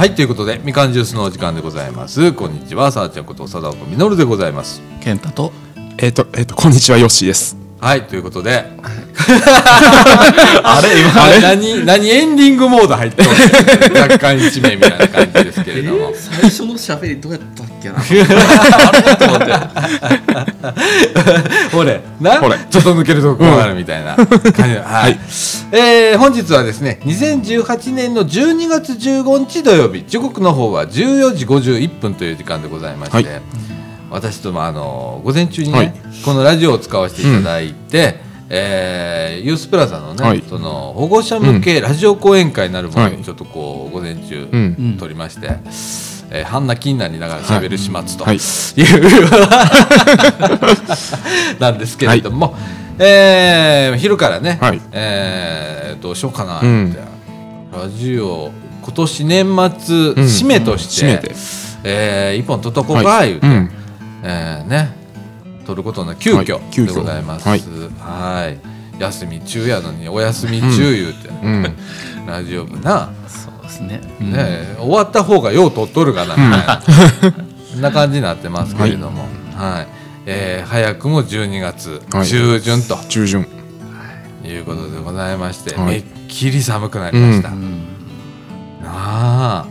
はいということでみかんジュースのお時間でございます。こんにちはさあちゃんこと貞岡みのるでございます。健太とえっ、と、えっ、と、こんにちは、ヨッシーです。はいということで。あれ今あれ？何何エンディングモード入ってる若干一名みたいな感じですけれども。最初の喋りどうやったっけな。ほれ。な？ほれ。ちょっと抜けるとこがあるみたいな。感じ。で、はい。えー本日はですね2018年の12月15日土曜日。時刻の方は14時51分という時間でございまして、はい。私ともあの午前中にね、はい。このラジオを使わせていただいて、えーユースプラザのね、はい。その保護者向けラジオ講演会なるものはい。にちょっとこう午前中、うん。撮りまして、えー、半泣きになりながら喋る始末と、はい。いう なんですけれども、えー昼からね、はい。えーどうしようかなって、うん。ラジオ今年年末、締めとして、締めて。えー一本取っとこうか、はい。言うて、うん。えーね。取ることの急遽でございます。はい。はい。休み中やのにお休み中言うて、うん。ラジオ部な、ですね。ね終わった方がよう取っとるかなみたいな、そんな感じになってますけれども、はい。えー早くも12月。はい。中旬と。中旬。い。うことでございまして、はい。めっきり寒くなりました。なあ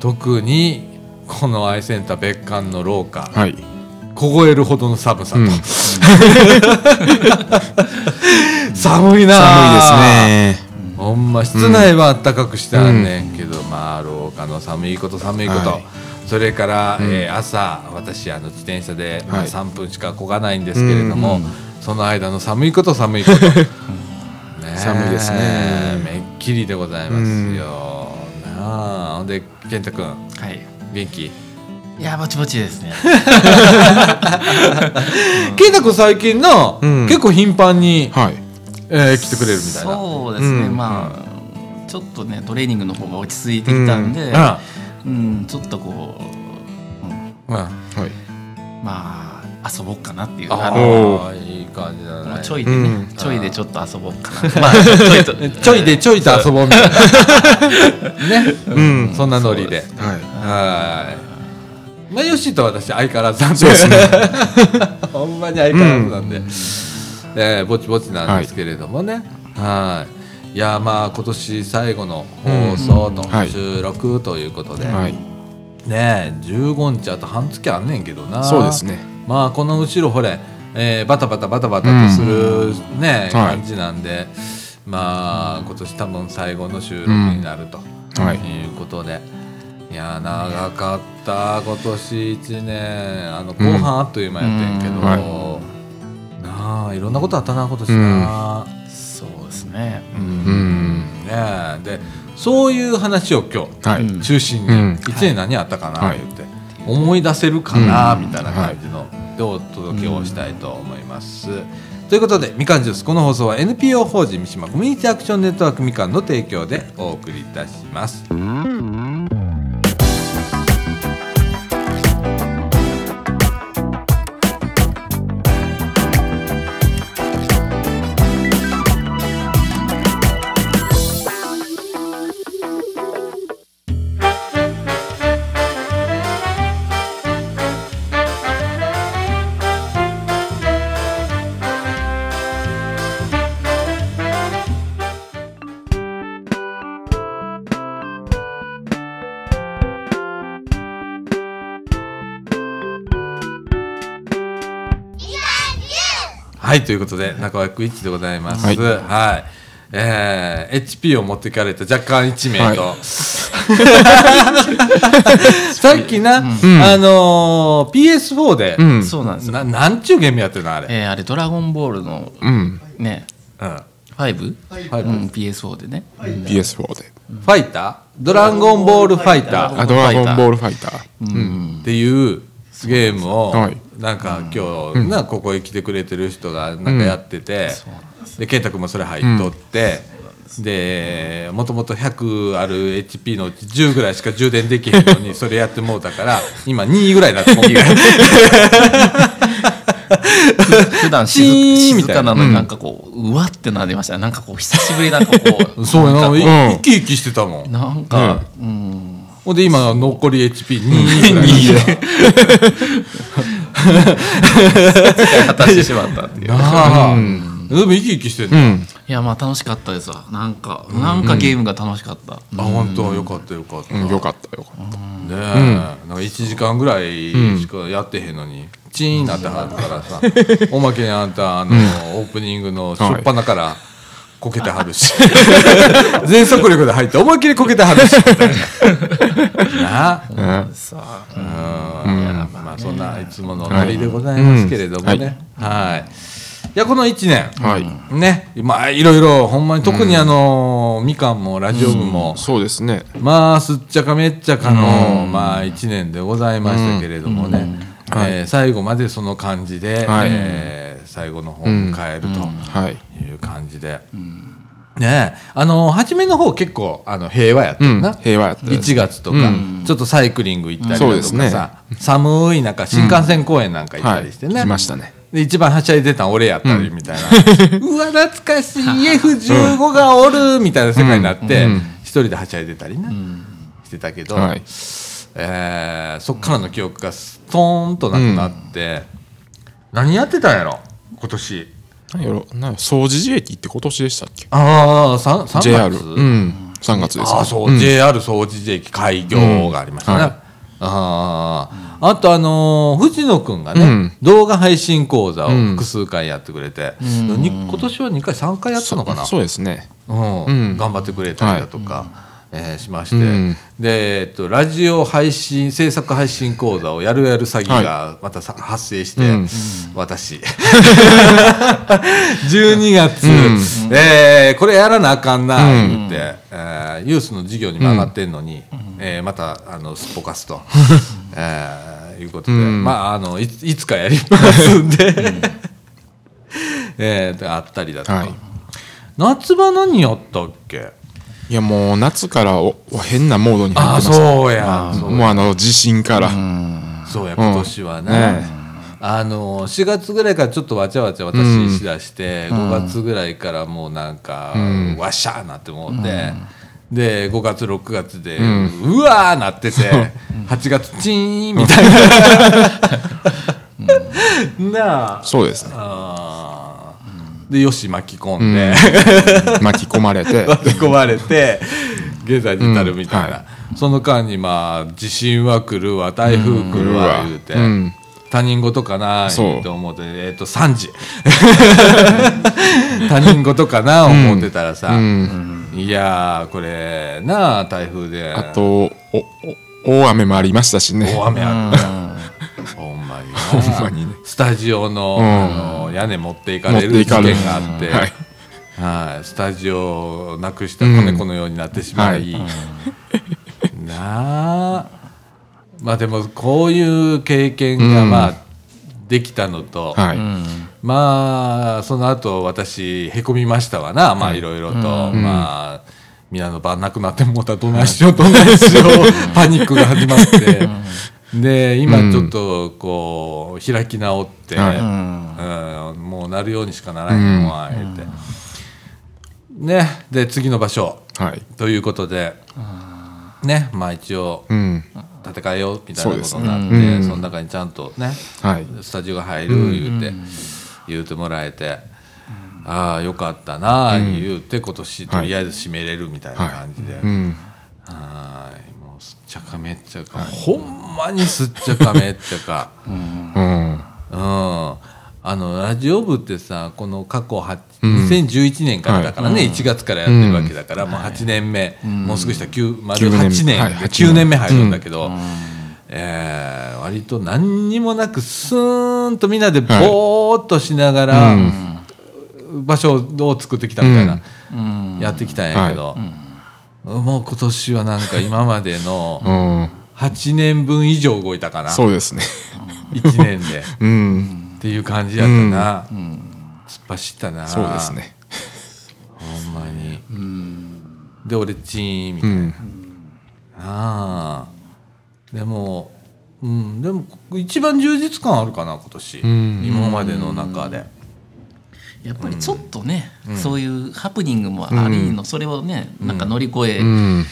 特にこのアイセンター別館の廊下、はい。凍えるほどの寒さと、うん。寒いな寒いですね。ほんま室内は暖かくしてあんねんけど、まあ廊下の寒いこと寒いこと、はい。それから、うん。えー朝私あの自転車で、まあはい3分しかこがないんですけれども、うんその間の寒いこと寒いこと、寒いですね。めっきりでございますよ、なあ。ほんで健太君はい。元気？いやぼちぼちですね。健太君最近な、うん。結構頻繁に、はい。えー来てくれるみたいな。そうですね、うん。まあちょっとねトレーニングの方が落ち着いてきたんで、うん。うんちょっとこう、うん。うんはい。まあ遊ぼうかなっていう。ああ。のあいい感じだまあねちょいでね、うん。ちょいでちょっと遊ぼうかな。まあちょいと ちょいでちょいと遊ぼうみたいな。ね、うん。そんなノリで。はい。はい。まあヨッシーと私相変わらずなんで。ね。ほんまに相変わらずなんで、えーぼちぼちなんですけれどもね。はい。い。やまあ今年最後の放送のうんはい収録ということで、はい。ねえ15日あと半月あんねんけどな。そうですね。まあこの後ろほれ、えーバタバタバタバタとする、ねはい。感じなんでまあ今年多分最後の収録になると、はい。い、うことで。いや長かった今年1年。あの後半あっという間やってんけど、うん。はなあいろんなことあったな今年な、そうですね。うん。うん。ねえ。でそういう話を今日はい。うん中心にうん。1年何あったかなはい。言って、思い出せるかなうんみたいな感じのでお届けをしたいと思います。ということでみかんジュースこの放送は NPO 法人三島コミュニティアクションネットワークみかんの提供でお送りいたします。はいということで中枠一でございます。ははい。い、えー HP を持っていかれた若干1名と、は さっきな、あのー PS4 で、うん。そうなんですよ。ななんちゅうゲームやってるのあれ、えーあれ「ドラゴンボール」のうん。ね。うん、5? はいうん、PS4 でね。PS4 で。ファイター？ドラゴンボールファイター。あ、ドラゴンボールファイター。うん。っていうゲームを、はい。なんか今日、なここへ来てくれてる人がなんかやってて、で健太君もそれ入っとって、でもともと100ある HP のうち10ぐらいしか充電できへんのにそれやってもうたから今2ぐらいになってもうて普段チーン静みたいな静かなのになんかこううわってなりましたねなんかこう久しぶりなんかこうそうやな、生き生きしてたもんなんか、うん、ほんで今残り HP2 ぐらい。果たしてしまったっていうなあ、で。も生き生きしてんの、うんいやまあ楽しかったで。すわなんかなんかゲームが楽しかった、あ本当よかったよかった、うんねよかったよかったえ、なんか1時間ぐらいしかやってへんのに、チーンなってはるからさおまけにあんたあの、オープニングの初っ端からこけてはるし、全速力で入って思いっきりこけてはるし。な なあ。うん。まあそんないつものノリでございますけれどもね、はい。いやこの1年、はい。ね。まあいろいろほんまに特にあの、みかんもラジオ部も、そうですね。まあすっちゃかめっちゃかの、まあ1年でございましたけれどもね、えー最後までその感じで、はい。えー最後の方を迎えるとはい。いう感じで、ねえ。あの初めの方結構あの平和やったよな、うん。平和やったです1月とか、ちょっとサイクリング行ったりだとかさ、寒い中新幹線公園なんか行っはいたりしてね、来ましたね。で一番はしゃいでたん俺やったりみたいな、う わ懐かしい。F15 がおるみたいな世界になって、うん。一人ではしゃいでたりね、してたけど、はい。えーそっからの記憶がストーンとなくなって、何やってたんやろ？今年。何やろ何やろ掃除時駅って今年でしたっけ？ああ 3, 3 JR 月、うん。3月ですね。ああそう、ん。JR 総除寺駅開業がありましたね、うん。はいあああとあのー藤野くんがね、うん。動画配信講座をうん。複数回やってくれて、に今年は2回3回やったのかな？そうですね。うん。うん。頑張ってくれたりだとか、えーしまして、うん。で、えっと、ラジオ配信制作配信講座をやるやる詐欺がまたさ、発生して、うん。私。12月、えーこれやらなあかんな言って、えーユースの授業にも上がってんのに、えーまたあのすっぽかすと、えー いうことで、うん。まああのいついつかやりますんで、えーであったりだとか。はい。夏場何やったっけ？いやもう夏からおお変なモードに入ってましたそうや。もうあの地震から。そうや今年はね、ね。あの4月ぐらいからちょっとわちゃわちゃ私しだして、5月ぐらいからもうなんか、わっしゃーなって思って、で5月6月で、うわーなってて、8月チーンみたいな、なあ。そうですね。あーでよし巻き込んで、巻き込まれて。巻き込まれて現在に至るみたいな、うん。はその間にまあ地震は来るわ台風来るわうん。言うて、うん。他人事かなそう。って思ってえっ、と3時。他人事かな思ってたらさ、うん。いやーこれなあ台風で。あとおお大雨もありましたしね。大雨あったほんまに。な ほんまにね。スタジオの,、うん。あの屋根持っていか持れる。事件があって、はい。はい、スタジオをなくした子猫のようになってしまい、なあ。まあでもこういう経験がまあできたのと、はい。まあその後私へこみましたわな。まあい。ろいろと、まあ皆の晩なくなってもうたらどないしようどないしよう。パニックが始まって、で今ちょっとこう開き直って、はい。うんもうなるようにしかならへんわ言って、ねで次の場所。はい。ということで、ねまあ一応うん。戦えようみたいなことになってそ,、ね。うん。の中にちゃんとねはい。スタジオが入る言うて、言うてもらえて、ああよかったなあ言うて今年とりあえず締めれるみたいな感じで、うん。はい。もうすっちゃかめっちゃか、ほんまにすっちゃかめっちゃか。うん。うん。あのラジオ部ってさこの過去は2011年からだからね、1月からやってるわけだから、もう8年目、もうすぐした9丸8年、はい9年。目入るんだけど、えー割と何にもなくスーンとみんなでぼーっとしながら、場所を作ってきたみたいな、やってきたんやけど、もう今年はなんか今までの うん。8年分以上動いたかな。そうですね。1年で。うん。っていう感じやったな、突っ走ったな。そうですね。ほんまに、で俺チーンみたいな、うん。ああでもうん。でも一番充実感あるかな今年、ん。今までの中で、やっぱりちょっとね、そういうハプニングもありの、それをねなんか乗り越えうん。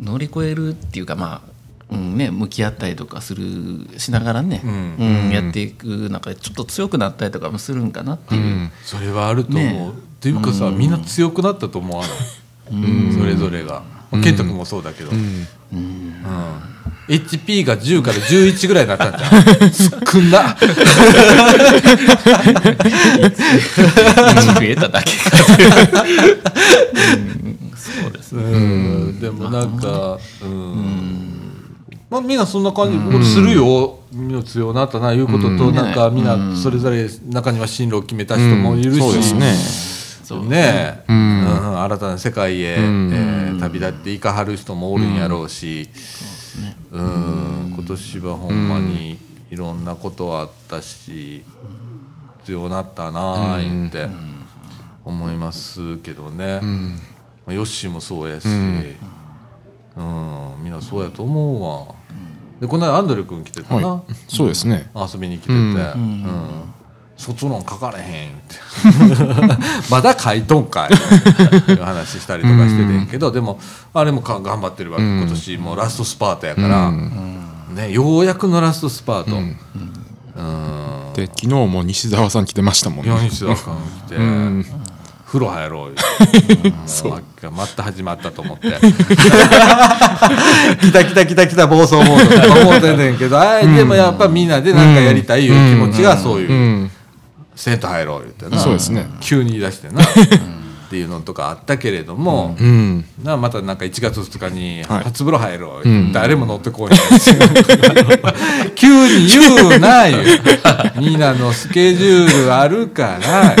乗り越えるっていうかまあうんね、向き合ったりとかするしながらね、ん。うんやっていく中でちょっと強くなったりとかもするんかなっていう、それはあると思う、ね。っていうかさ、みんな強くなったと思わない、それぞれが、まあ健太君もそうだけど、うん、HP が10から11ぐらいになったんじゃん。少な。増えただけか、うん。そうですね。うん。でもなんかうん、まあみんなそんな感じ、俺するよ。みんな強くなったないうことと、なんかみんなそれぞれ中には進路を決めた人もいるし、そうですね。ね、うん。新たな世界へ、えー旅立っていかはる人もおるんやろうし、うん。今年はほんまにいろんなことあったし強なったなあ言って思いますけどね、まあヨッシーもそうやし、うん。みんなそうやと思うわ。でこの間アンドレ君来てたな、はい。そうですね。遊びに来てて、うん卒論書かれへん。っ てまだ書いとんかい。いう話したりとかしててんけど、でもあれもか頑張ってるわけ、今年もうラストスパートやから、ね、ようやくのラストスパート、うん。で昨日も西澤さん来てましたもんね。四日だか来て、風呂入ろうよ。そう。また始まったと思って。来た来た来た来た暴走モードとか思ってんねんけど。でもやっぱみんなでなんかやりたいいう気持ちがそういう、うん銭湯入ろう言ってな。そうですね。急に言い出してな。っていうのとかあったけれども、うん。なまたなんか1月2日にはい。初風呂入ろう、誰も乗ってこい 急に言うなよみんなのスケジュールあるから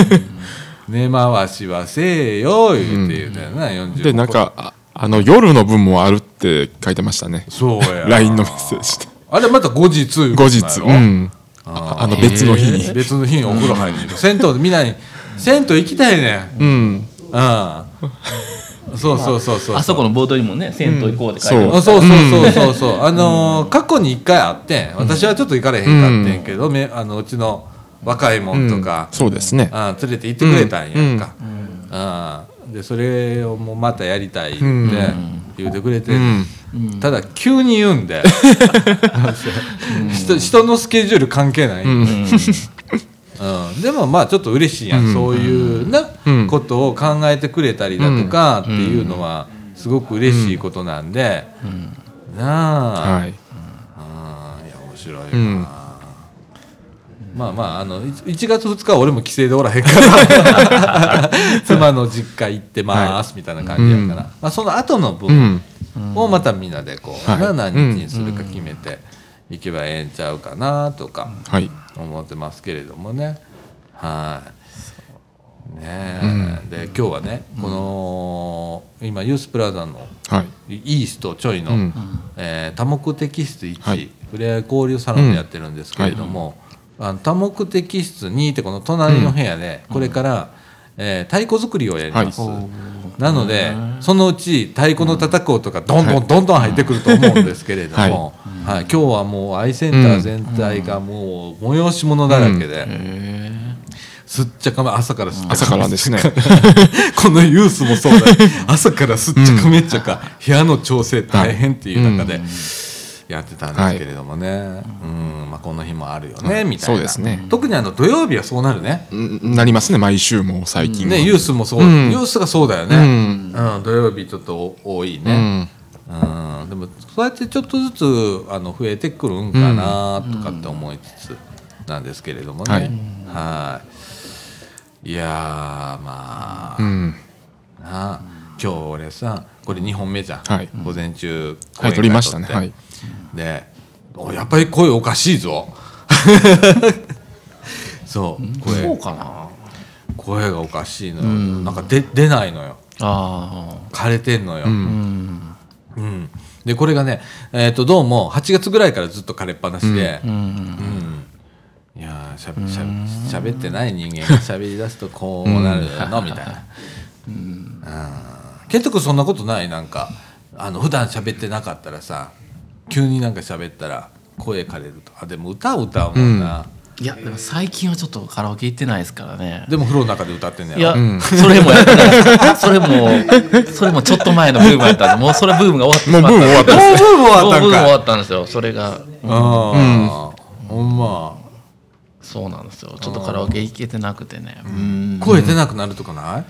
根回しはせえよ言って言うたよな、45でなんかああの夜の分もあるって書いてましたね。そうや LINE のメッセージで。あれまた後日後日。うんああの別の日に。別の日にお風呂入る銭湯でみんなに銭湯行きたいね。んうん。うん。そうそうそうそうあそこのボードにもね銭湯行こうって書いてあますそう。そうそうそうそう、あのー過去に一回あってん私はちょっと行かれへんかってんけど、めあのうちの若いもんとか、そうですね。あ連れて行ってくれたんやんか、あでそれをもうまたやりたいって言ってくれて、ただ急に言うんで、人人のスケジュール関係ない、うん。でもまあちょっと嬉しいやん、そういうな、うん。ことを考えてくれたりだとかっていうのはすごく嬉しいことなんで、なあ、はいあーいや面白いな、うんまあまああのい1月2日は俺も帰省でおらへんから 妻の実家行ってますみたいな感じやから、まあ、その後のう分ん。をまたみんなでこう、はい。な何日にするか決めていけばええんちゃうかなとかはい。思ってますけれどもね。はい。ねえ、で今日はねこの今ユースプラザのはい。イーストちょいの、うん。えー多目的室1、はい。ふれあい交流サロンでやってるんですけれども、あの多目的室2ってこの隣の部屋でこれから、えー太鼓作りをやります、なのでそのうち太鼓の叩く音がどんどんどんどん入ってくると思うんですけれども、はい。今日はもうアイセンター全体がもう催し物だらけで、すっちゃかめ朝からすっちゃかめ。朝からですね。このユースもそうだ。朝からすっちゃかめっちゃか、部屋の調整大変っていう中でやってたんですけれどもね、うん。まあ、この日もあるよね、みたいな。そうですね。特にあの土曜日はそうなるね。んなりますね毎週も最近。はねユースもそう、うん。ユースがそうだよね、ううん土曜日ちょっと多いね、うん。でもそうやってちょっとずつあの増えてくるんかなとかって思いつつなんですけれどもね、はい。いやーまあ、うん。なあ今日俺さこれ2本目じゃん、はい。午前中はい撮りましたね。はい。でおやっぱり声おかしいぞ。そう声。そうかな。声がおかしいのよ、なんか出出ないのよ。あ枯れてんのよ、あうん。うん。でこれがね、えー、とどうも8月ぐらいからずっと枯れっぱなしで、うん。うん。いやーしゃべしゃべしゃべってない人間がしゃべり出すとこうなるの、みたいな。うん健人君そんなことないなんか。あの普段喋ってなかったらさ急になんか喋ったら声枯れると。あでも歌を歌うもんな、いやでも最近はちょっとカラオケ行ってないですからね。でも風呂の中で歌ってんねいや、それもやってないですそれもそれもちょっと前のブームやったんでもうそれブームが終わってしまったもうブーム終わったもうブーム終わったんもうブーム終かわったんですよそれが。ああほんま。そうなんですよ。ちょっとカラオケ行けてなくてね。うん。声出なくなるとかない？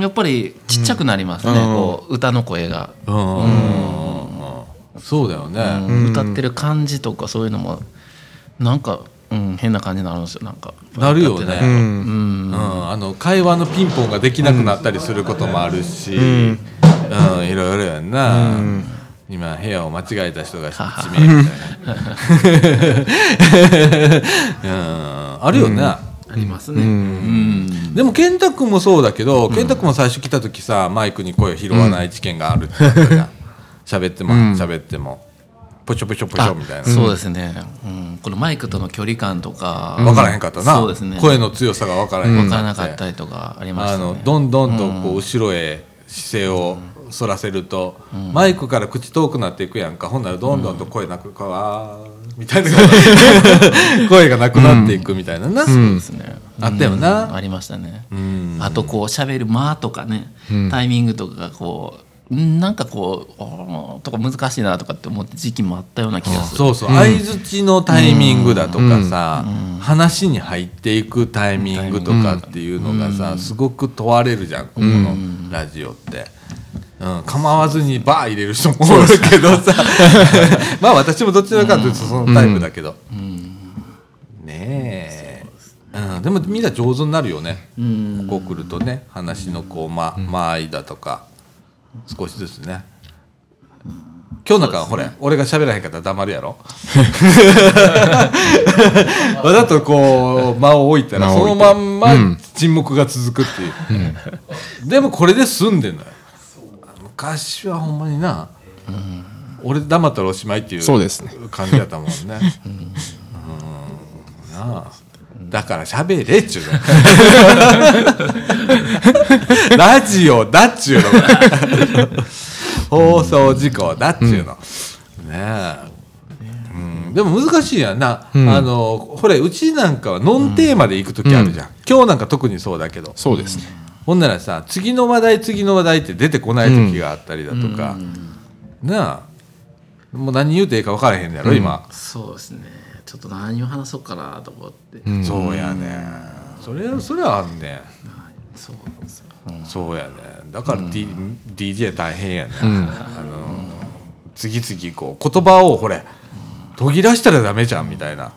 やっぱりちっちゃくなりますね、こう歌の声が、うん。そうだよね。うん。歌ってる感じとかそういうのもなんか、うん、変な感じになるんですよなんか。なるよね。うん。うん、あの会話のピンポンができなくなったりすることもあるし、うん。いろいろやんな、今部屋を間違えた人が1名みたいな、うん、あるよね、ありますね、うん。でも健太君もそうだけど、健太君も最初来た時さマイクに声を拾わない事件があるって喋っても喋ってもポチョポチョポチョみたいな。そうですね、うん、このマイクとの距離感とか分からへんかったな、そうですね。声の強さが分からへん分からなかったりとかありましあたね。のどんどんとこう後ろへ姿勢を反らせると、マイクから口遠くなっていくやんか。ほんならどんどんと声なくかわーみたいな。声がなくなっていくみたいなな、そうですね、あったよな。うんありましたね、ん。あとこう喋る間とかね、タイミングとかがこうんなんかこうとか難しいなとかって思って時期もあったような気がする。そうそう。相づちのタイミングだとかさ、話に入っていくタイミングとかっていうのがさ、すごく問われるじゃんここのラジオって。うん、構わずにバー入れる人もおるけどさ。まあ私もどちらかというとそのタイプだけど、ねえ、うん、でもみんな上手になるよね、ここ来るとね話のこうま間合いだとか少しずつね。今日なんか、ほれ俺が喋らへんかったら黙るやろ。わざとこう間を置いたらそのまんま沈黙が続くっていう、でもこれで済んでんのよ昔はほんまにな、俺黙ったらおしまいっていうそうですね。感じやったもんね。うん。なあ。だから喋れっちゅうの。ラジオだっちゅうの。放送事故だっちゅうの、ねえ、うん、でも難しいやんな、あのほれうちなんかはノンテーマで行く時あるじゃん、今日なんか特にそうだけど。そうですねほんならさ次の話題次の話題って出てこない時があったりだとか、なあもう何言うていいか分からへんのやろ、今。そうですね。ちょっと何を話そうかなと思って、そうやね。それそれはあんねん。そうなんですよ、そうやね。だから、D DJ 大変やね、あの次々こう言葉をほれ途切らしたらダメじゃんみたいな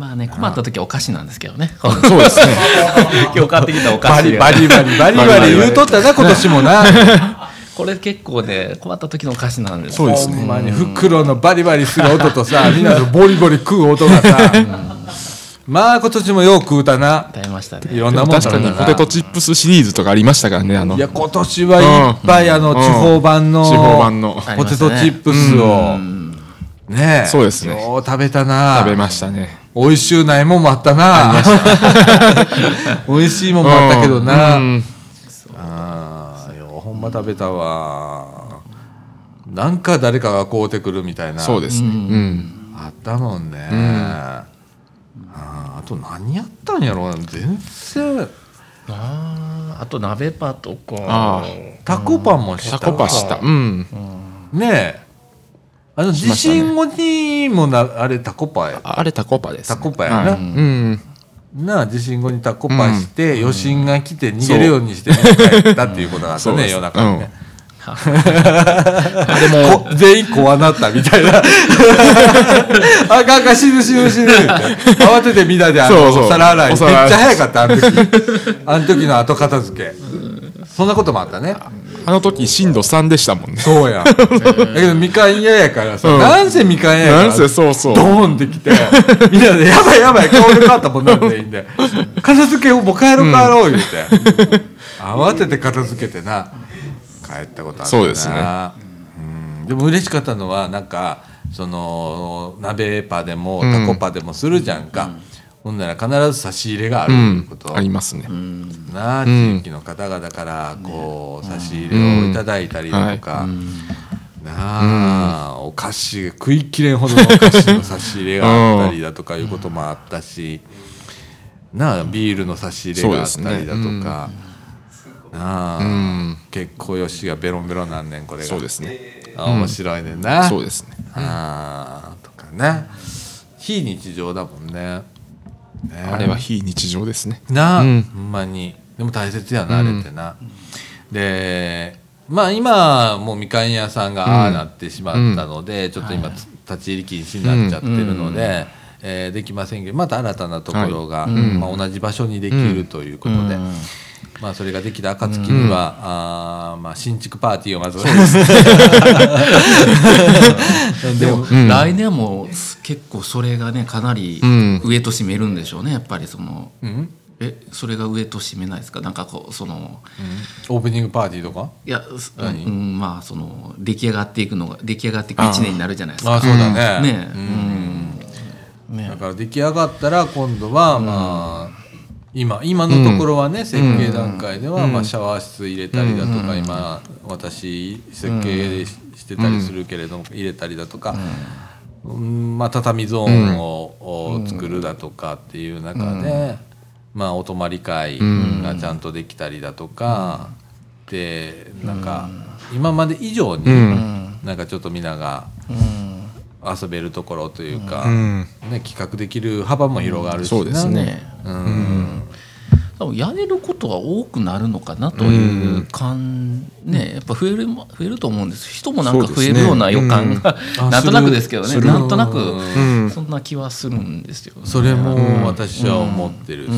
まあね困った時はお菓子なんですけどね。そうですね。今日買ってきたお菓バ子リバリバリバリバリ言うとったな今年もなこれ結構ね困った時のお菓子なんですそうですねほんまに袋のバリバリする音とさみんなのボリボリ食う音がさまあ今年もよう食うたな食べましたいねろんなもん確か食べたなにポテトチップスシリーズとかありましたからねあのいや今年はいっぱいあの地方版の地方版のポテトチップスをねえそうですねよう食べたな食べましたね美味しゅうないもんもあったな。美味しいもんもあったけどな。うん。ああようほんま食べたわ。なんか誰かが買うてくるみたいな。そうですね。うん。あったもんね、あーあと何やったんやろうな。全然。あーあと鍋パとか。あタコパンもしたタコパした。うん。ねえあの地震後にもなあれタコパやあれタコパですタねコパやな、うん。なあ地震後にタコパして、余震が来て逃げるようにして帰ったっていうことがあったね夜中にね、あれもこ全員怖なったみたいな。あかんかん死ぬ死ぬ死ぬって。慌ててみんなであのお皿洗いめっちゃ早かったあの時。あの時の後片付け。そんなこともあったねあの時震度3でしたもんね。そうや。だけどみかん嫌やからさ、うん。なんせみかん嫌やからなんせそうそう。ドーンってきて みんなで「やばいやばい顔で変わったもんな全員で。片付けをもう帰ろう帰ろう」言うて、慌てて片付けてな帰ったことあったな。そうですね。うん。でも嬉しかったのはなんかその鍋パでもタコパでもするじゃんか、ほんなら必ず差し入れがあるうん。こと、ありますね。なあ地域の方々からこう差し入れをいただいたりだとか、なあ、お菓子食いきれんほどのお菓子の差し入れがあったりだとかいうこともあったし、なあビールの差し入れがあったりだとか、なあ、結構よしがベロンベロンなんねんこれが。そうですね。あ面白いねんな、そうですね。あーとかね。非日常だもんねね。あれは非日常ですね。なあ、うん。ほんまに。でも大切やなあれってな、でまあ今もうみかん屋さんがああなってしまったので、ちょっと今つ立ち入り禁止になっちゃってるので、えーできませんけどまた新たなところが、まあ、同じ場所にできるということで。まあ、それができた暁には、あーまあ、新築パーティーをまず。でも、来年も結構それがねかなりん。上と占めるんでしょうねやっぱりその、ん？えそれが上と占めないですか？なんかこうその。オープニングパーティーとか？いや、すうん、まあその出来上がっていくのが出来上がっていく1年になるじゃないですか。ああそうだね。ね。うん。ね。だから出来上がったら今度はまあ、今今のところはね、設計段階では、まあ、シャワー室入れたりだとか、今私設計してたりするけれども、入れたりだとか、うん。まあ、畳ゾーンを,、を作るだとかっていう中で、まあ、お泊まり会がちゃんとできたりだとか、でなんか今まで以上に、なんかちょっとみんなが遊べるところというか、ん。ね、企画できる幅も広がるしな。そうですね。ねうん。多分やれることは多くなるのかなという感、ねやっぱ増えるも増えると思うんです。人もなんか増えるような予感が、うん。なんとなくですけどね。なんとなくん。そんな気はするんですよ、ね。それも私は思ってるし、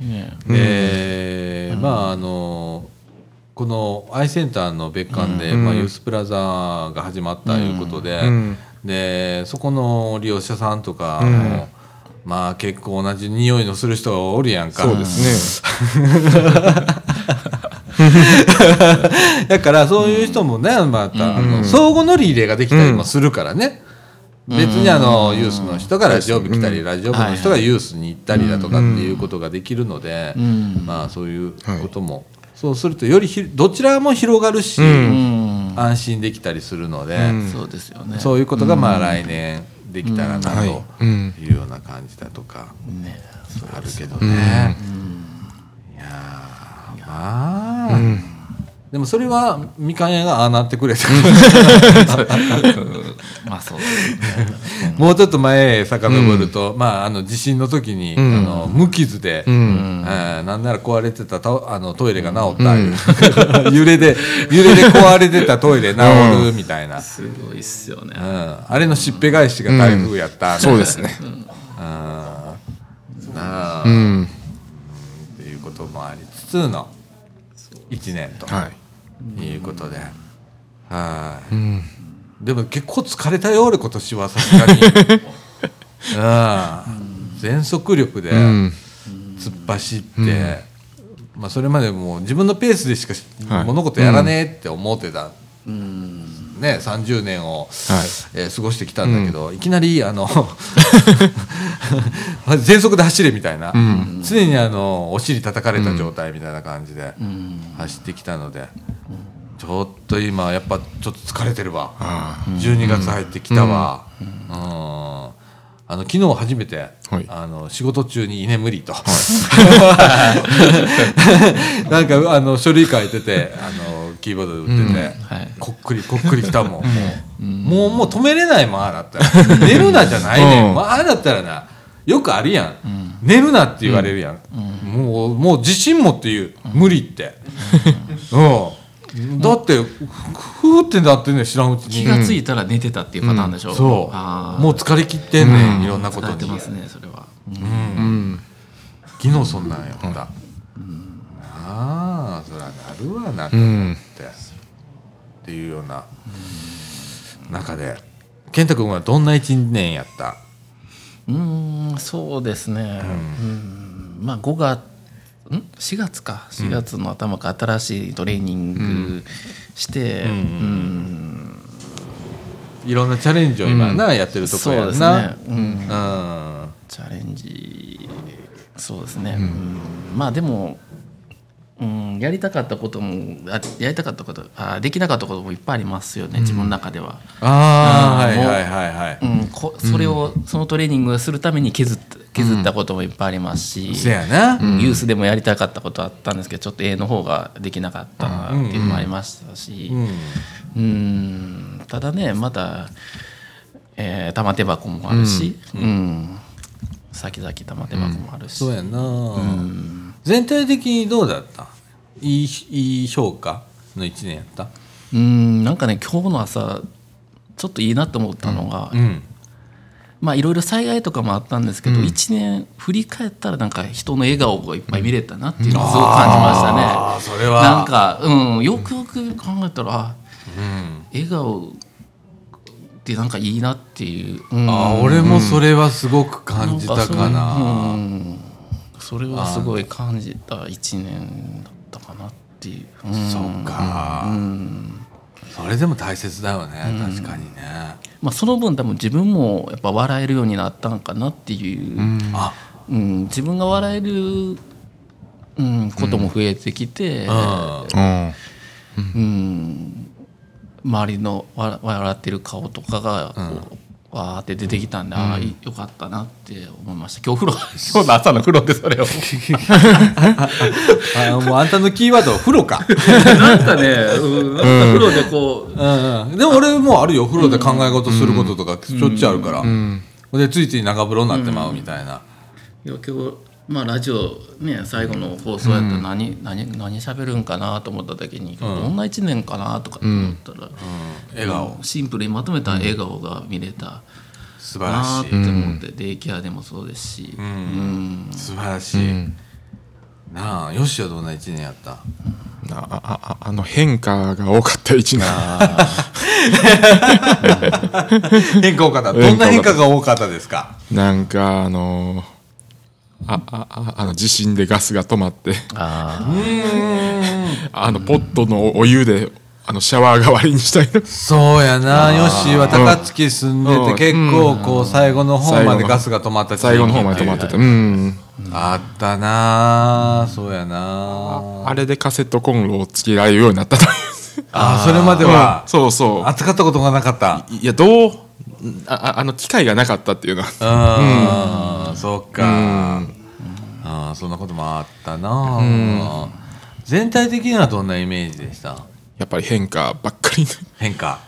ね。で、まああのこのアイセンターの別館で、まあ、ユースプラザが始まったということで,、ん。でそこの利用者さんとかも、まあ結構同じ匂いのする人がおるやんか。そうです だからそういう人もね、また、あの相互乗り入れができたりもするからね、別にあのユースの人がラジオ部来たり、ラジオ部の人がユースに行ったりだとかっていうことができるので、まあそういうことも、そうするとよりひどちらも広がるし、うん。安心できたりするので、そうですよね。そういうことがまあ来年できたらなはい。とうん。いうような感じだとかね。あるけどね。いやーまあ、でもそれはみかん屋がああなってくれた まあそうですね。もうちょっと前へ遡ると、まああの地震の時に、あの無傷で、えーなんなら壊れてたた あのトイレが治ったいう、揺れで揺れで壊れてたトイレ治るみたいな、うん、すごいっすよね。あれのしっぺ返しが台風やった、そうですね。あーなあ、うん。っていうこともありつつの1年とはい。いうことで、はい、でも結構疲れたよ俺今年はさすがに。うん全速力でん。突っ走って、まあ、それまでもう自分のペースでしかしはい。物事やらねえって思ってた、ね、30年を、えー過ごしてきたんだけど、いきなりあの 全速で走れみたいな、常にあのお尻叩かれた状態みたいな感じで走ってきたので、ちょっと今やっぱちょっと疲れてるわ、12月入ってきたわ、うん。あの昨日初めて、はい。あの仕事中に居眠りと、なんかあの書類書いててあのキーボードで打ってて、はい。こっくりこっくりきたもん。もう,、もう止めれないもんああだった。ら寝るなじゃないねん、うん。まあああだったらなよくあるやん、寝るなって言われるやん、もうもう自信持って言う、無理って、うん、だってふふーってなってんねん知らんうちに。気がついたら寝てたっていうパターンでしょ、そう。あー。もう疲れ切ってんねん、いろんなことに。疲れてますねそれは、うん。昨日そんなんやった、ああそらなるわなと思って、っていうような。中で。健太君はどんな一年やった？うーんそうですね、うん。まあ5月ん？4月か。4月の頭から新しいトレーニングして、うん。いろんなチャレンジを今な、やってるとこやんそうですなね、うん。うん。チャレンジ。そうですね、うん。まあでも、うん、やりたかったこともあやりたかったことあできなかったこともいっぱいありますよね、自分の中では。ああ、うん。はいはいはいはい。うん、こそれを、そのトレーニングをするために削った削ったこともいっぱいありますし、せやな。うん。ユースでもやりたかったことあったんですけどちょっと A の方ができなかったなっていうのもありましたし、うん。うん。ただねまた、えー玉手箱もあるし、うん。先々玉手箱もあるし、そうやな。全体的にどうだった？いいいい評価の一年やった？うん。なんかね今日の朝ちょっといいなと思ったのが、うん。まあいろいろ災害とかもあったんですけど、一年振り返ったらなんか人の笑顔がいっぱい見れたなっていうのをすごく感じましたね。ああ、それは。なんか、うん、よくよく考えたらあうん。笑顔ってなんかいいなっていう、うんああ、俺もそれはすごく感じたかうな。んそれはすごい感じた一年だったかなっていう、うんそうか。それでも大切だよね、確かにね。まあ、その分多分自分もやっぱ笑えるようになったんかなっていう、あ、うん。自分が笑える、うん、ことも増えてきて、うん。うん。うん。周りのわ笑ってる顔とかがこう、わーって出てきたんで、ああよかったなって思いました。今日風呂 今日の朝の風呂でそれを。あもうあんたのキーワードは風呂か。なんかね、うん、なんか風呂でこう、うんうん。でも俺もあるよ、風呂で考え事することとかしょっちゅうあるから。で、ついつい長風呂になってまうみたいな。いや今日まあラジオね最後の放送やったら何、何何喋るんかなと思った時に、どんな一年かなとかって思ったら、笑顔。シンプルにまとめた笑顔が見れた素晴らなーっしてい。思って、デイケアでもそうですし、うん。素晴らしい。なあ、よしはどんな一年やった？ああああの変化が多かった一年。変化多かった。どんな変化が多かったですか？なんかあのああああの地震でガスが止まって。ああのポットのお湯であのシャワー代わりにしたいな。そうやな、ヨッシーは高槻住んでて、結構こう最後の方までガスが止まった最後の方まで止まってて。うん。あったな。そうやな。あれでカセットコンロをつけられるようになったという。あそれまではうん。そうそう。扱ったことがなかった。いやどうあああの機会がなかったっていうのは。うん。そうか。あーそんなこともあったな。全体的にはどんなイメージでした？やっぱり変化ばっかり。変化。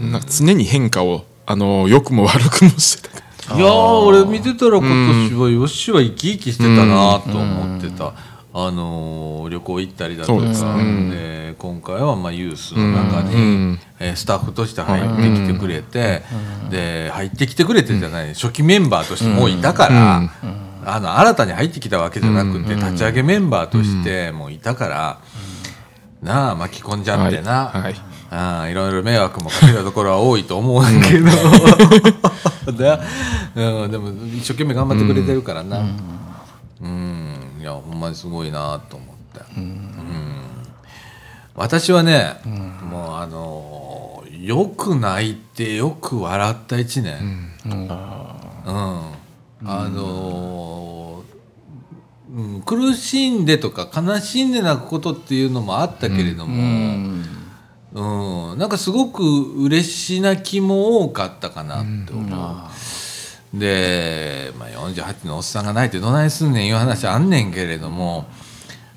なんか常に変化をあの良くも悪くもしてた。いやー俺見てたら今年はヨッシーは生き生きしてたなと思ってた、あのー旅行行ったりだとかそうですで今回はまあユースの中に、えースタッフとして入ってきてくれて、で入ってきてくれてじゃない、初期メンバーとしてもういたから、あの新たに入ってきたわけじゃなくて、立ち上げメンバーとしてもういたから、なあ巻き込んじゃってな、はい。はいああいろいろ迷惑もかけたところは多いと思うけど、でうん、でも一生懸命頑張ってくれてるからな。うん、いやほんまにすごいなと思って、うん。私はね、もうあのよく泣いてよく笑った一年、うん。あのうん、苦しんでとか悲しんで泣くことっていうのもあったけれども、うん。なんかすごく嬉し泣きも多かったかなって思う。で、まあ、48のおっさんが泣いてどないすんねんいう話あんねんけれども、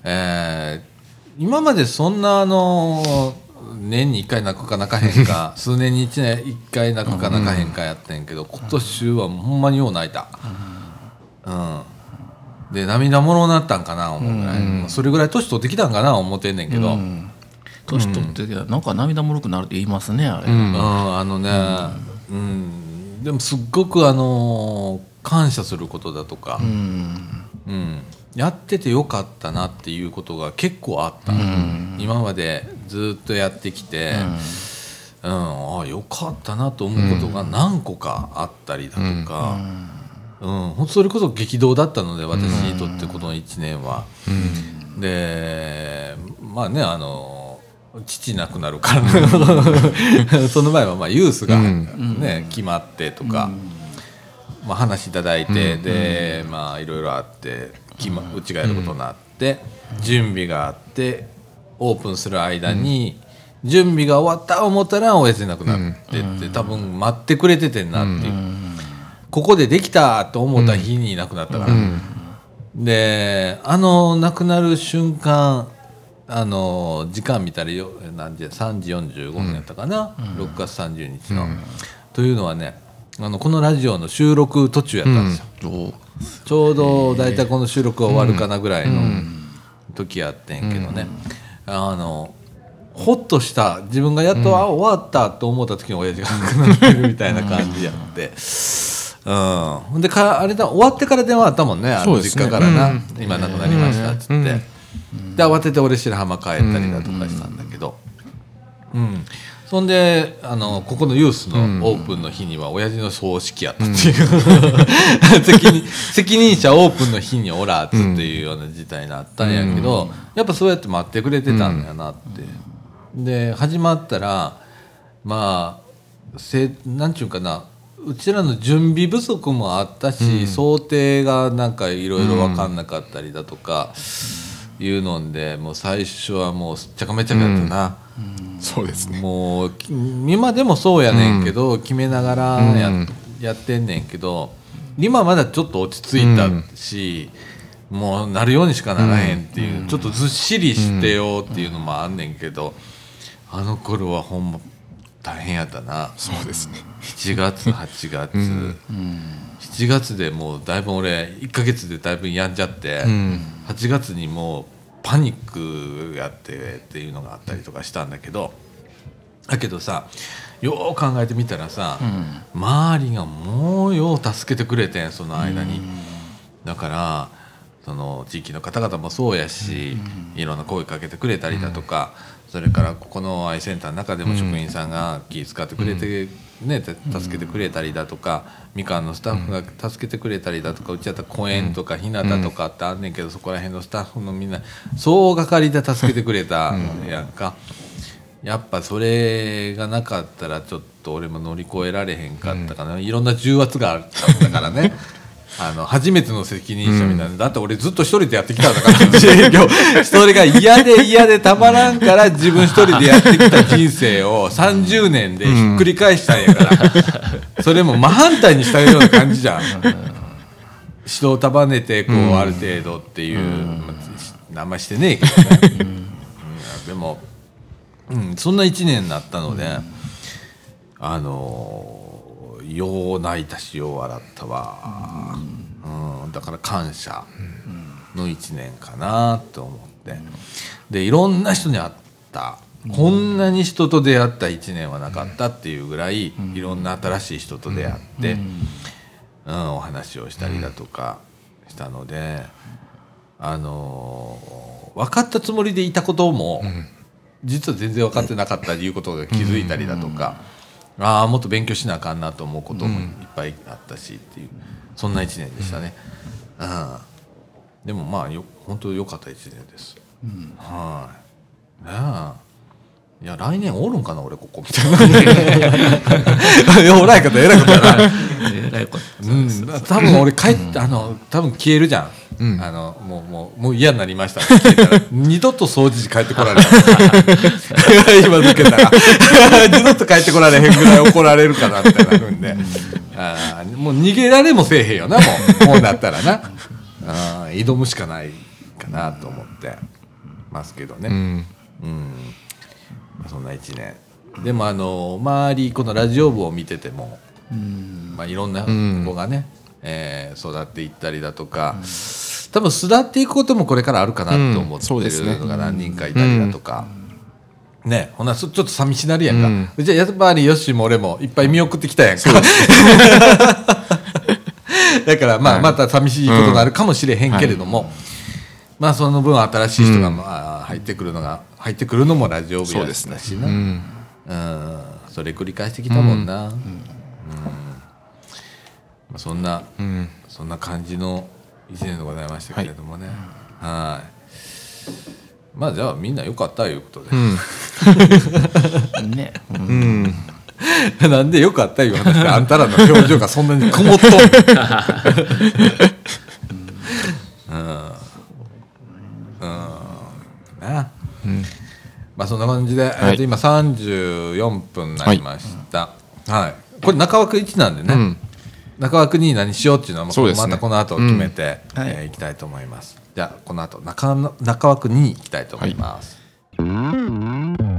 えー今までそんなあの年に1回泣くか泣かへんか 数年に1年1回泣くか泣かへんかやってんけど今年はほんまによう泣いた。うんで涙もろなったんかな思うぐらい、それぐらい年取ってきたんかな思ってんねんけど、年取ってきたらなんか涙もろくなるって言いますねあれ、うん、あのね、うんでもすっごくあの感謝することだとか、うん。やっててよかったなっていうことが結構あった、今までずっとやってきて、うん。あよかったなと思うことが何個かあったりだとか、うん。本当それこそ激動だったので私にとってこの1年は。でまあねあの父亡くなるから、その前はまあユースが、ね決まってとか、まあ、話いただいて、でまあいろいろあって決まうちがやることになって準備があってオープンする間に、準備が終わった思ったら親父亡くなってって、多分待ってくれててんなっていう、ここでできたと思った日に亡くなったから、であの亡くなる瞬間あの時間見たらよ何時3時45分やったかな、6月30日の。というのはねあのこのラジオの収録途中やったんですよ。おちょうど大体この収録が終わるかなぐらいの時やってんけどね、あのほっとした自分がやっと、あ終わったと思った時に親父が亡くなってるみたいな感じやって。うん、ほんでかあれだ終わってから電話あったもんねあの実家からな、うん。今亡くなりましたっつって、で慌てて俺白浜帰ったりだとかしたんだけど、うん、そんであのここのユースのオープンの日には親父の葬式やったっていう、責任責任者オープンの日におらっつっていうような事態になったんやけど、やっぱそうやって待ってくれてたんだよなって。で始まったらまあせなんちゅうかなうちらの準備不足もあったし、想定がなんかいろいろ分かんなかったりだとか、いうのでもう最初はもうすっちゃかめっちゃかやったな。そうですね。もうき今でもそうやねんけど、決めながらや,、やってんねんけど今まだちょっと落ち着いたし、もうなるようにしかならへんっていう、ちょっとずっしりしてよっていうのもあんねんけど、あの頃はほんま大変やったな。そうですね。7月8月、7月でもうだいぶ俺1ヶ月でだいぶ病んじゃって、8月にもうパニックやってっていうのがあったりとかしたんだけどだけどさよう考えてみたらさ、周りがもうよう助けてくれてんその間に、だからその地域の方々もそうやし、いろんな声かけてくれたりだとか、それからここの愛センターの中でも職員さんが気遣ってくれて、ね、て助けてくれたりだとか、みかんのスタッフが助けてくれたりだとかうちやったら公園とか日向とかってあんねんけど、そこら辺のスタッフのみんな総がかりで助けてくれたやんか。やっぱそれがなかったらちょっと俺も乗り越えられへんかったかな、いろんな重圧があったからね あの初めての責任者みたいな、だって俺ずっと一人でやってきたんだからそれが嫌で嫌でたまらんから自分一人でやってきた人生を30年でひっくり返したんやから、それも真反対にしたような感じじゃん。人を束ねてこう、ある程度っていう、まああんましてねえけどね、うん。でも、うん、そんな1年になったので、あのよう泣いたしよう笑ったわ、うん。だから感謝の1年かなと思って。でいろんな人に会った。こんなに人と出会った1年はなかったっていうぐらいいろんな新しい人と出会って、うん、お話をしたりだとかしたので、あの分かったつもりでいたことも、実は全然分かってなかったいうことが気づいたりだとか、ああもっと勉強しなあかんなと思うこともいっぱいあったしっていうそんな1年でしたね。うんでもまあよ本当良かった1年です。はい。ねえいや来年おるんかな俺ここみたいな。いやおらんかった偉いことやな。えらいことうん、多分俺帰って、あの多分消えるじゃん、あのもうもうもう嫌になりました。二度と掃除時帰ってこられない。今抜けたら二度と帰ってこられへんぐらい怒られるかなってなるん。で、あーもう逃げられもせえへんよなもう。こうなったらな。あー挑むしかないかなと思ってますけどね、うん。まあそんな1年。でもあの周りこのラジオ部を見てても、まあ、いろんな子がね、えー育っていったりだとか、多分巣立っていくこともこれからあるかなと思うん。ってそうですね。るのが何人かいたりだとか。ね、ほなそちょっと寂しなるやんか、うちはやっぱりヨッシーも俺もいっぱい見送ってきたやんか。だからまあまた寂しいことがあるかもしれへんけれども、まあその分新しい人がまあ入ってくるのが入ってくるのもラジオ部やったしなそうですね。うん。それ繰り返してきたもんな、うん。まあ、そんな、そんな感じの一年でございましたけれどもね、はい。まあじゃあみんな良かったいうことで、ね、うん。なんで良かったいう話であんたらの表情がそんなに曇 っとんの？うんまあそんな感じで、い。え今34分になりました。はい、これ中枠1なんでね、うん。中枠2何しようっていうのはまそうまたこの後決めて、うん。はい。えーいきたいと思います。じゃあこの後中の中枠2いきたいと思います、はい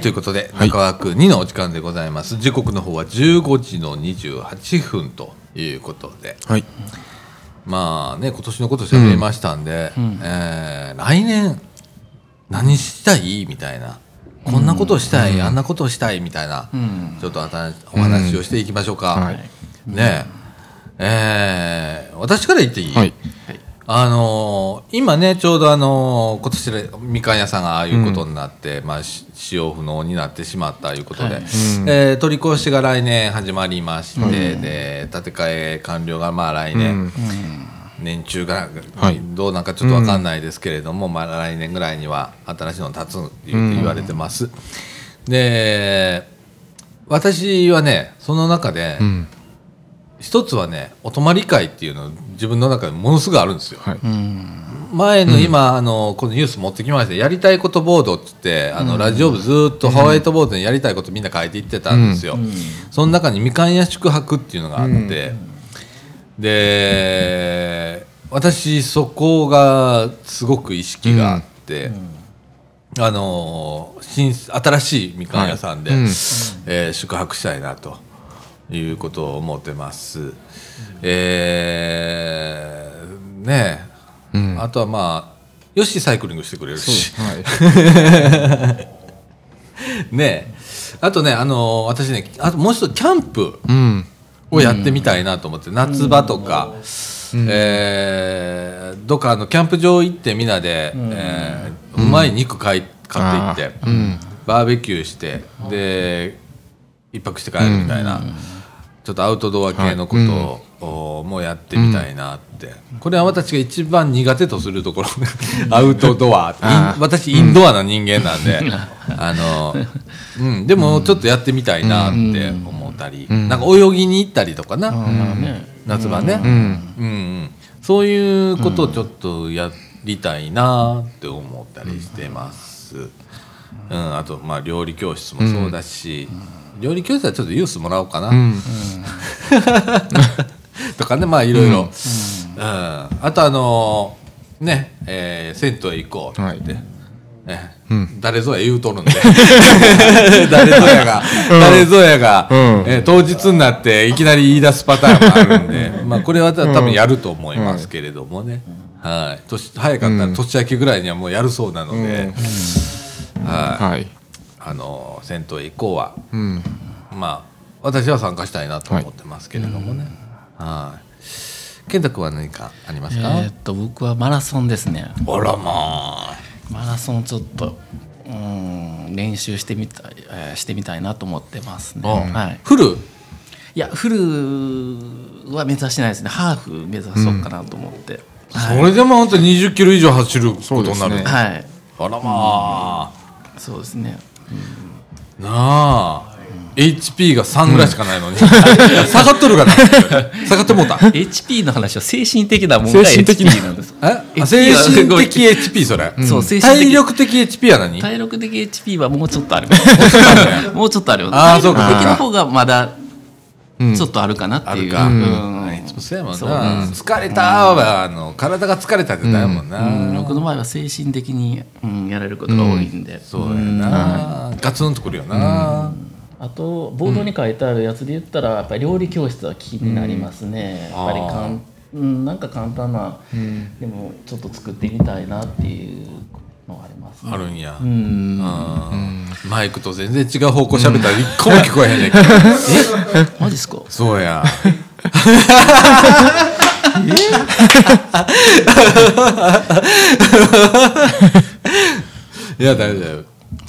ということではい。中枠2のお時間でございます、時刻の方は15時の28分ということで。はい。まあね今年のこと喋りましたんで、えー来年何したい？みたいな。こんなことしたい、あんなことしたい？みたいな、ちょっとお話をしていきましょうか、はい。ね。ええー私から言っていい、はいあのー今ねちょうどあのー今年でみかん屋さんがああいうことになって、まあし使用不能になってしまったということで、はい。えー取り越しが来年始まりまして、で建て替え完了がまあ来年、うん。年中が、はい。どうなんかちょっとわかんないですけれども、まあ来年ぐらいには新しいの立つって言って言われてます。で私はねその中で、うん一つはねお泊まり会っていうの自分の中でものすごいあるんですよ。はい。前の今、あのこのニュース持ってきました。やりたいことボードっつってあの、ラジオ部ずっとホワイトボードにやりたいことみんな書いていってたんですよ、その中にみかん屋宿泊っていうのがあって、で私そこがすごく意識があって、あの新新しいみかん屋さんで、はい。うん。えー宿泊したいなということを思ってます。えーねえ、うん。あとはまあよしサイクリングしてくれるし、はい。ねえ。あとねあの私ねあともう一つキャンプうん。をやってみたいなと思って、夏場とか、えーどっかあのキャンプ場行ってみんなで、えーうまい肉買い買っていって、うん。バーベキューしてで一泊して帰るみたいな、ちょっとアウトドア系のことを、おもうやってみたいなって、これは私が一番苦手とするところアウトドア。私インドアな人間なんで、あの、うん、でもちょっとやってみたいなって思ったり、なんか泳ぎに行ったりとかな、夏場ね、うん。うん。うんそういうことをちょっとやりたいなって思ったりしてます。うん、あとまあ料理教室もそうだし、料理教室はちょっとユースもらおうかな、うん。とかねまあいろいろ、うん。あとあのーね、えー銭湯へ行こうって、はい。ね。うん。誰ぞや言うとるんで。誰ぞやが、誰ぞやが、うん。えー当日になっていきなり言い出すパターンもあるんで、まあこれはた多分やると思いますけれどもね、はい。年早かったら年明けぐらいにはもうやるそうなので、はい。はいあの銭湯へ行こうは。うん。まあ私は参加したいなと思ってますけれどもね、はい。健太君は何かありますか、えーっと僕はマラソンですね。あらまあ。マラソンちょっとうん練習してみたい、えーしてみたいなと思ってますね、うんはい、フル？いやフルは目指してないですね。ハーフ目指そうかなと思って、それでも本当に20キロ以上走ることになる、そうですね。はい。あらまあ、そうですねなあ、HP が3ぐらいしかないのに、下がっとるかな。下がってもうた。HP の話は精神的なものが精神的な。HP なんです。え？あ精神的 HP それ、そう精神的。体力的 HP は何体力的 HP はもうちょっとありますもうちょっとありますあーそうか。体力的な方がまだうん。ちょっとあるかなっていう、あるか。うん。いつもそうやもんそう。な疲れたはあの体が疲れたってだもんな、うん。僕の場合は精神的に、うん、やられることが多いん。で、そうやな、ガツンとくるよな、あとボードに書いてあるやつで言ったらやっぱり料理教室は気になりますね、やっぱりかん、うん、なん。か簡単な、でもちょっと作ってみたいなっていうのがありまあるん。やうん。うん。マイクと全然違う方向喋ったら一個も聞こえへん。ねん。けどえマジっすかそうや いや。大丈夫。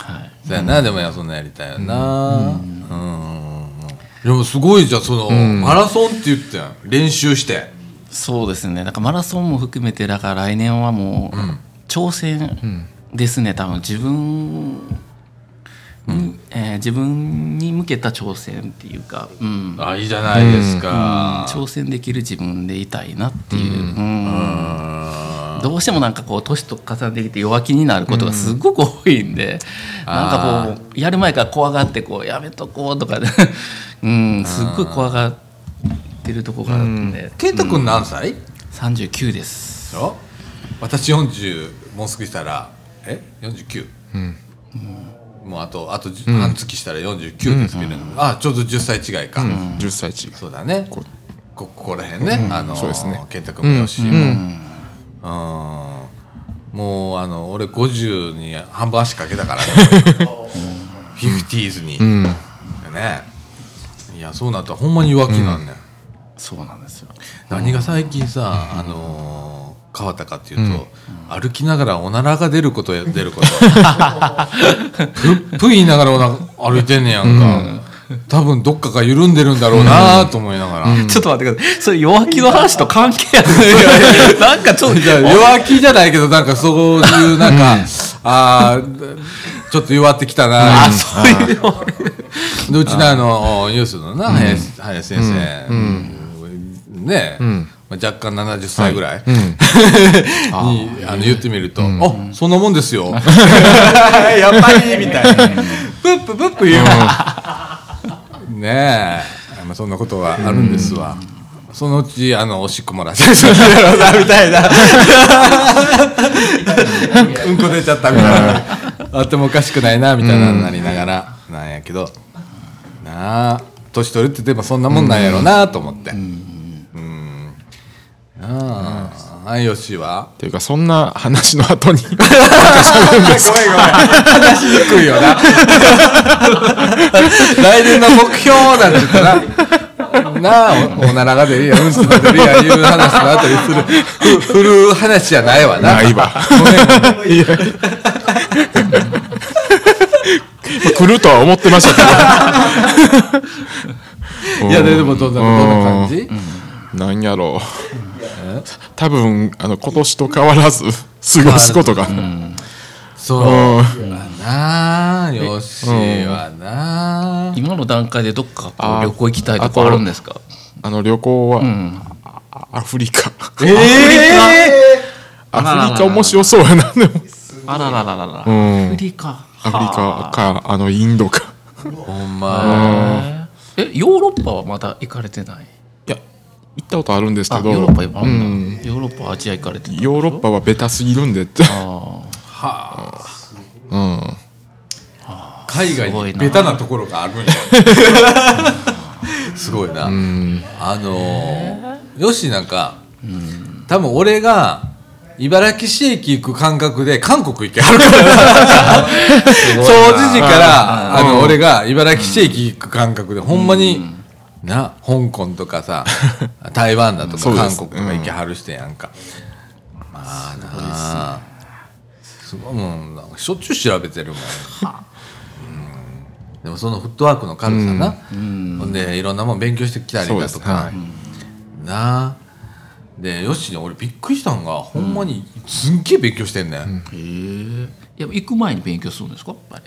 はい。そうやな、でもやそんなやりたいよな。うん。でもすごいじゃんその、マラソンって言ってん。練習して。そうですね。だからマラソンも含めてだから来年はもう挑戦ですね多分。自分に、えー自分に向けた挑戦っていうか、うん。あいいじゃないですか、挑戦できる自分でいたいなっていう、うん。どうしてもなんかこう年と重ねてきて弱気になることがすごく多いんで、なんかこうやる前から怖がってこうやめとこうとかで うん。すっごい怖がってるとこがあるん。で、健太君何歳、39です。でしょ？私40もうすぐしたらえ？49、もうあとあと半月したら49ですけど、あちょうど10歳違いか、10歳違い。そうだね。こここら辺ね、あのそうですね。健太君もよし。も、うん。もうあの俺50に半分足かけたからね。フィフティーズに、ね。いやそうなったらほんまに弱気なんね、ん、そうなんですよ。何が最近さ、あのー変わったかっていうと、歩きながらおならが出ることや出ること。ぷぷ言いながらおな歩いてんねやんか、多分どっかが緩んでるんだろうなと思いながら、ちょっと待ってください。それ弱気の話と関係あるなんかちょっと弱気じゃないけどなんかそういうなんか、あーちょっと弱ってきたなあそういうでうちのあのニュースのな林,、林先生、ね。え、まあ、若干70歳ぐらい、にあの言ってみると「あそんなもんですよ」やっぱりみたいな「プッププップ」言う。ねえ、まあ、そんなことはあるんですわ、そのうちあのおしっこもらってそうみたいな。うんこ出ちゃったみたいな。あってもおかしくないなみたいななりながら。なんやけど。なあ年取るってでもそんなもんなんやろうなと思って。うんあああよしは。っていうかそんな話の後に。話しにくいよな。来年の目標なんて言ったらなあおおならが出るやうんちが出るやいう話の後にする。ふ振る話じゃないわな。ないわ。ごめん来るとは思ってましたけど。いやでもどんなどんな感じ？なんやろう多分あの今年と変わらず過ごすことが、そう。だなよしはな今の段階でどっかこうあ旅行行きたいとこあるんですか？あの旅行は、あアフリカ。ええアフリカ？面白そうやなでも。あららららら、ん。アフリカ。アフリカかあ。のインドか。ほんま。えヨーロッパはまだ行かれてない？行ったことあるんですけどあヨーロッパヨーロッパアジア行かれてたヨーロッパはベタすぎるんでって。あ。うん。海外にベタなところがあるんや。すごいな、あのー？よしなんか、多分 俺が茨城市駅行く感覚で韓国行けはる。から総知事からあの俺が茨城市駅行く感覚でほんまに、な香港とかさ 台湾だとか韓国とか行けはるしてやんか、まあなあすごいもんな。んかしょっちゅう調べてるもん。でもそのフットワークの軽さな、ほんでいろんなもん勉強してきたりだとか、な。あでよしね俺びっくりしたんが、ほんまにすんげえ勉強してんね、ん、へえ。行く前に勉強するんですか？あれ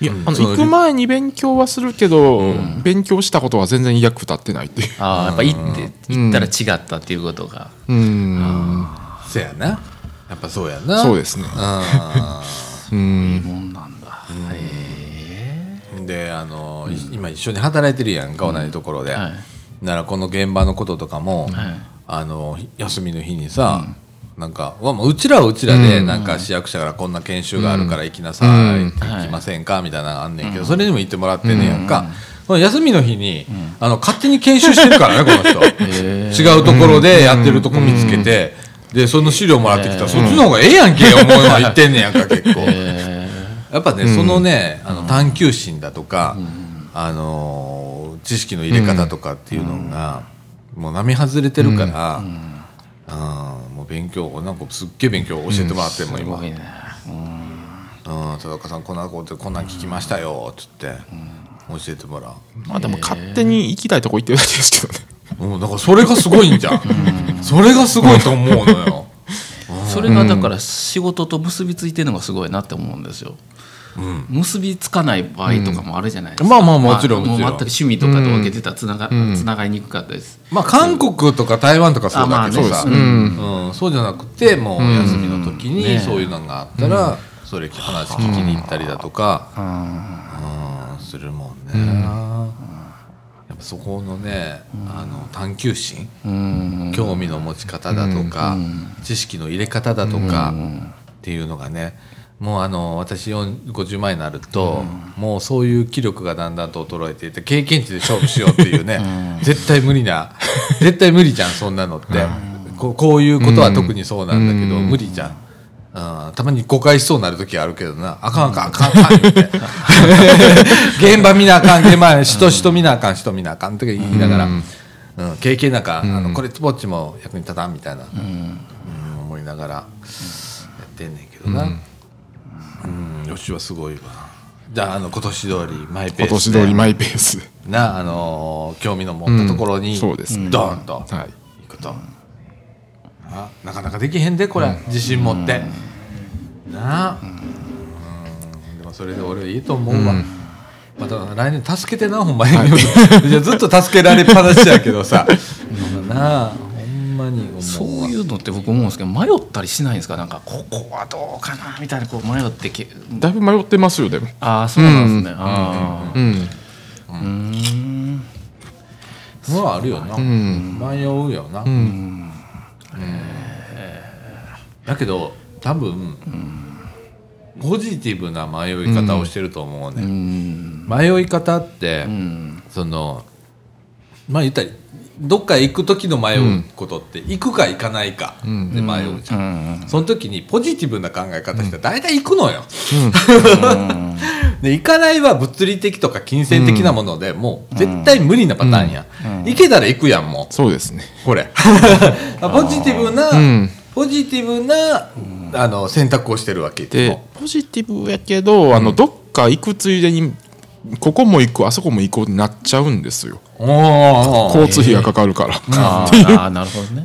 いやあの行く前に勉強はするけど、勉強したことは全然役立ってないっていう。ああやっぱ行って行ったら違ったっていうことが、うん。そやな。やっぱそうやな。そうですね。うん。もんなんだ、へであの、い今一緒に働いてるやんか同じところで、はい。ならこの現場のこととかも、はい。あの休みの日にさ、なんかうちらはうちらで、なんか市役所からこんな研修があるから行きなさい、うん。行きませんかみたいなのあんねんけど、それにも行ってもらってんねやん。か、休みの日に、あの勝手に研修してるからね この人。違うところでやってるとこ見つけて、でその資料もらってきたら、そっちの方がええやんけ思うのは言ってんねやんか結構、やっぱね、そのねあの探求心だとか、あのー知識の入れ方とかっていうのが、もう並外れてるから、あーもう勉強なんかすっげえ勉強教えてもらってんもん今、すごいねうん、田中さんこんなことこんなん聞きましたよっつって、教えてもらう。まあでも勝手に行きたいとこ行ってるだけですけどね。うん、だからそれがすごいんじゃん、それがすごいと思うのよ。それがだから仕事と結びついてるのがすごいなって思うんですよ、結びつかない場合とかもあるじゃないですか、まあまあもちろんもちろん。全く趣味とかと分けてたらつなが,、つながりにくかったですまあ韓国とか台湾とかそうだけどさ、うん。そうじゃなくてもう休みの時にね。そういうのがあったら、それ話聞きに行ったりだとか、うん。するもんね、やっぱそこのね、あの探求心、興味の持ち方だとか、知識の入れ方だとか、っていうのがねもうあの私4 50前になると、もうそういう気力がだんだんと衰えていて経験値で勝負しようっていうね、絶対無理な絶対無理じゃんそんなのって、こうこういうことは特にそうなんだけど、無理じゃん。うんたまに誤解しそうになる時あるけどな。あかんあかんあかんあかん言うて。現場見なあかん現場人人見なあかん人見なあかんって言いながら、うん。経験なんか、あのこれっぽっちも役に立たんみたいな、うん。思いながらやってんねんけどな、うんよしはすごいわ。じゃああの今年通りマイペースで。今年通りマイペース。なあのー興味の持ったところに、うん。そうですドーンと。はい。行くと、あなかなかできへんでこれ、自信持って、な。あ、うん。でもそれで俺いいと思うわ、また来年助けてなほんまに、い。やずっと助けられっぱなしやけどさ。なあに思うわそういうのって僕思うんですけど迷ったりしないんですか？なんかここはどうかなみたいなこう迷ってけだいぶ迷ってますよでも。ああそうなんですね、ああうん。うん。のはあるよな、迷うよな、うん。だけど多分、ポジティブな迷い方をしてると思うね、迷い方って、そのまあ言ったらどっか行く時の迷うことって、行くか行かないかで迷うじゃん、その時にポジティブな考え方したら大体行くのよ、で行かないは物理的とか金銭的なもので、もう絶対無理なパターンや、行けたら行くやんもう。そうですね。これ。ポジティブな、ん。ポジティブな、あの選択をしてるわけ。でもポジティブやけどあのどっか行くついでにここも行くあそこも行こうになっちゃうんですよ。交通費がかかるから。あー。あーなるほどね、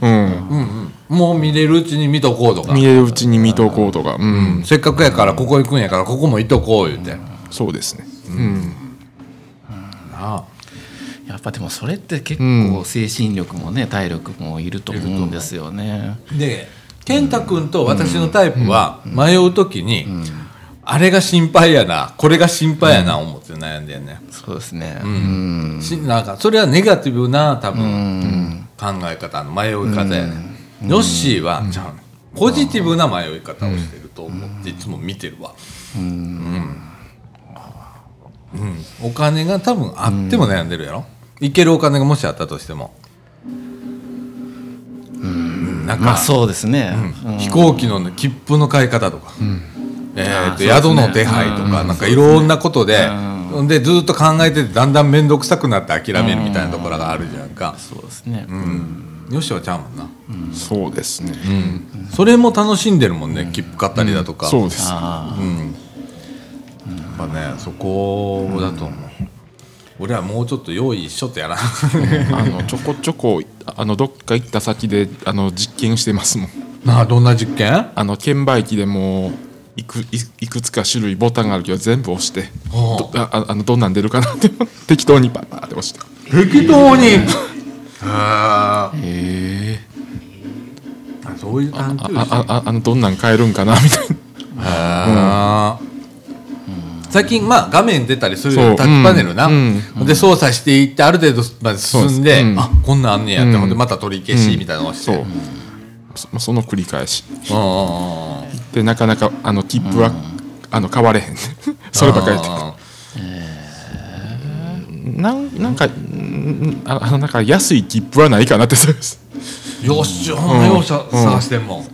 うん。もう見れるうちに見とこうとか。見えるうちに見とこうとかうん。せっかくやからここ行くん。やからここも行っとこう言うて、そうですねうん。なあやっぱでもそれって結構精神力もね体力もいると思うん。ですよね。で健太君と私のタイプは迷う時に、あれが心配やな。これが心配やな思って悩んでんね、そうですね。うん。しなんかそれはネガティブな多分、考え方の迷い方やね、ヨッシーは、じゃあポジティブな迷い方をしてると思っていつも見てるわ。うん、うん。お金が多分あっても悩んでるやろ、いけるお金がもしあったとしても。うん。なんか、まあそうですね。うん。飛行機の、ね、切符の買い方とか、えーと宿の手配とか、なんかいろんなことで、でずっと考えててだんだん面倒くさくなって諦めるみたいなところがあるじゃんか、そうですね。よしはちゃうもんな、そうですね。それも楽しんでるもんね切符買ったりだとか、そうです。あやっぱねそこだと思う、俺はもうちょっと用意しょってやらなあのちょこちょこあのどっか行った先であの実験してますもん。なあどんな実験？あの券売機でもいくいいくつか種類ボタンがあるけど全部押してほどあああのどんなん出るかなって 適当にパッパーって押して。適当に？へえへえそういう探求ああああのどんなん買えるんかなみたいな。へー。最近まあ画面出たりするタッチパネルな、うん。で操作していってある程度まで進んでですうん。あこんなんあんねやって、ほん。でまた取り消しみたいなのをして、そう。そその繰り返し。うんうんうんでなかなかあの切符は、あの買われへん。そればっかりやってなんなんかんああのなんか安い切符はないかなって。そうですよっしゃほん。ま探してんもん。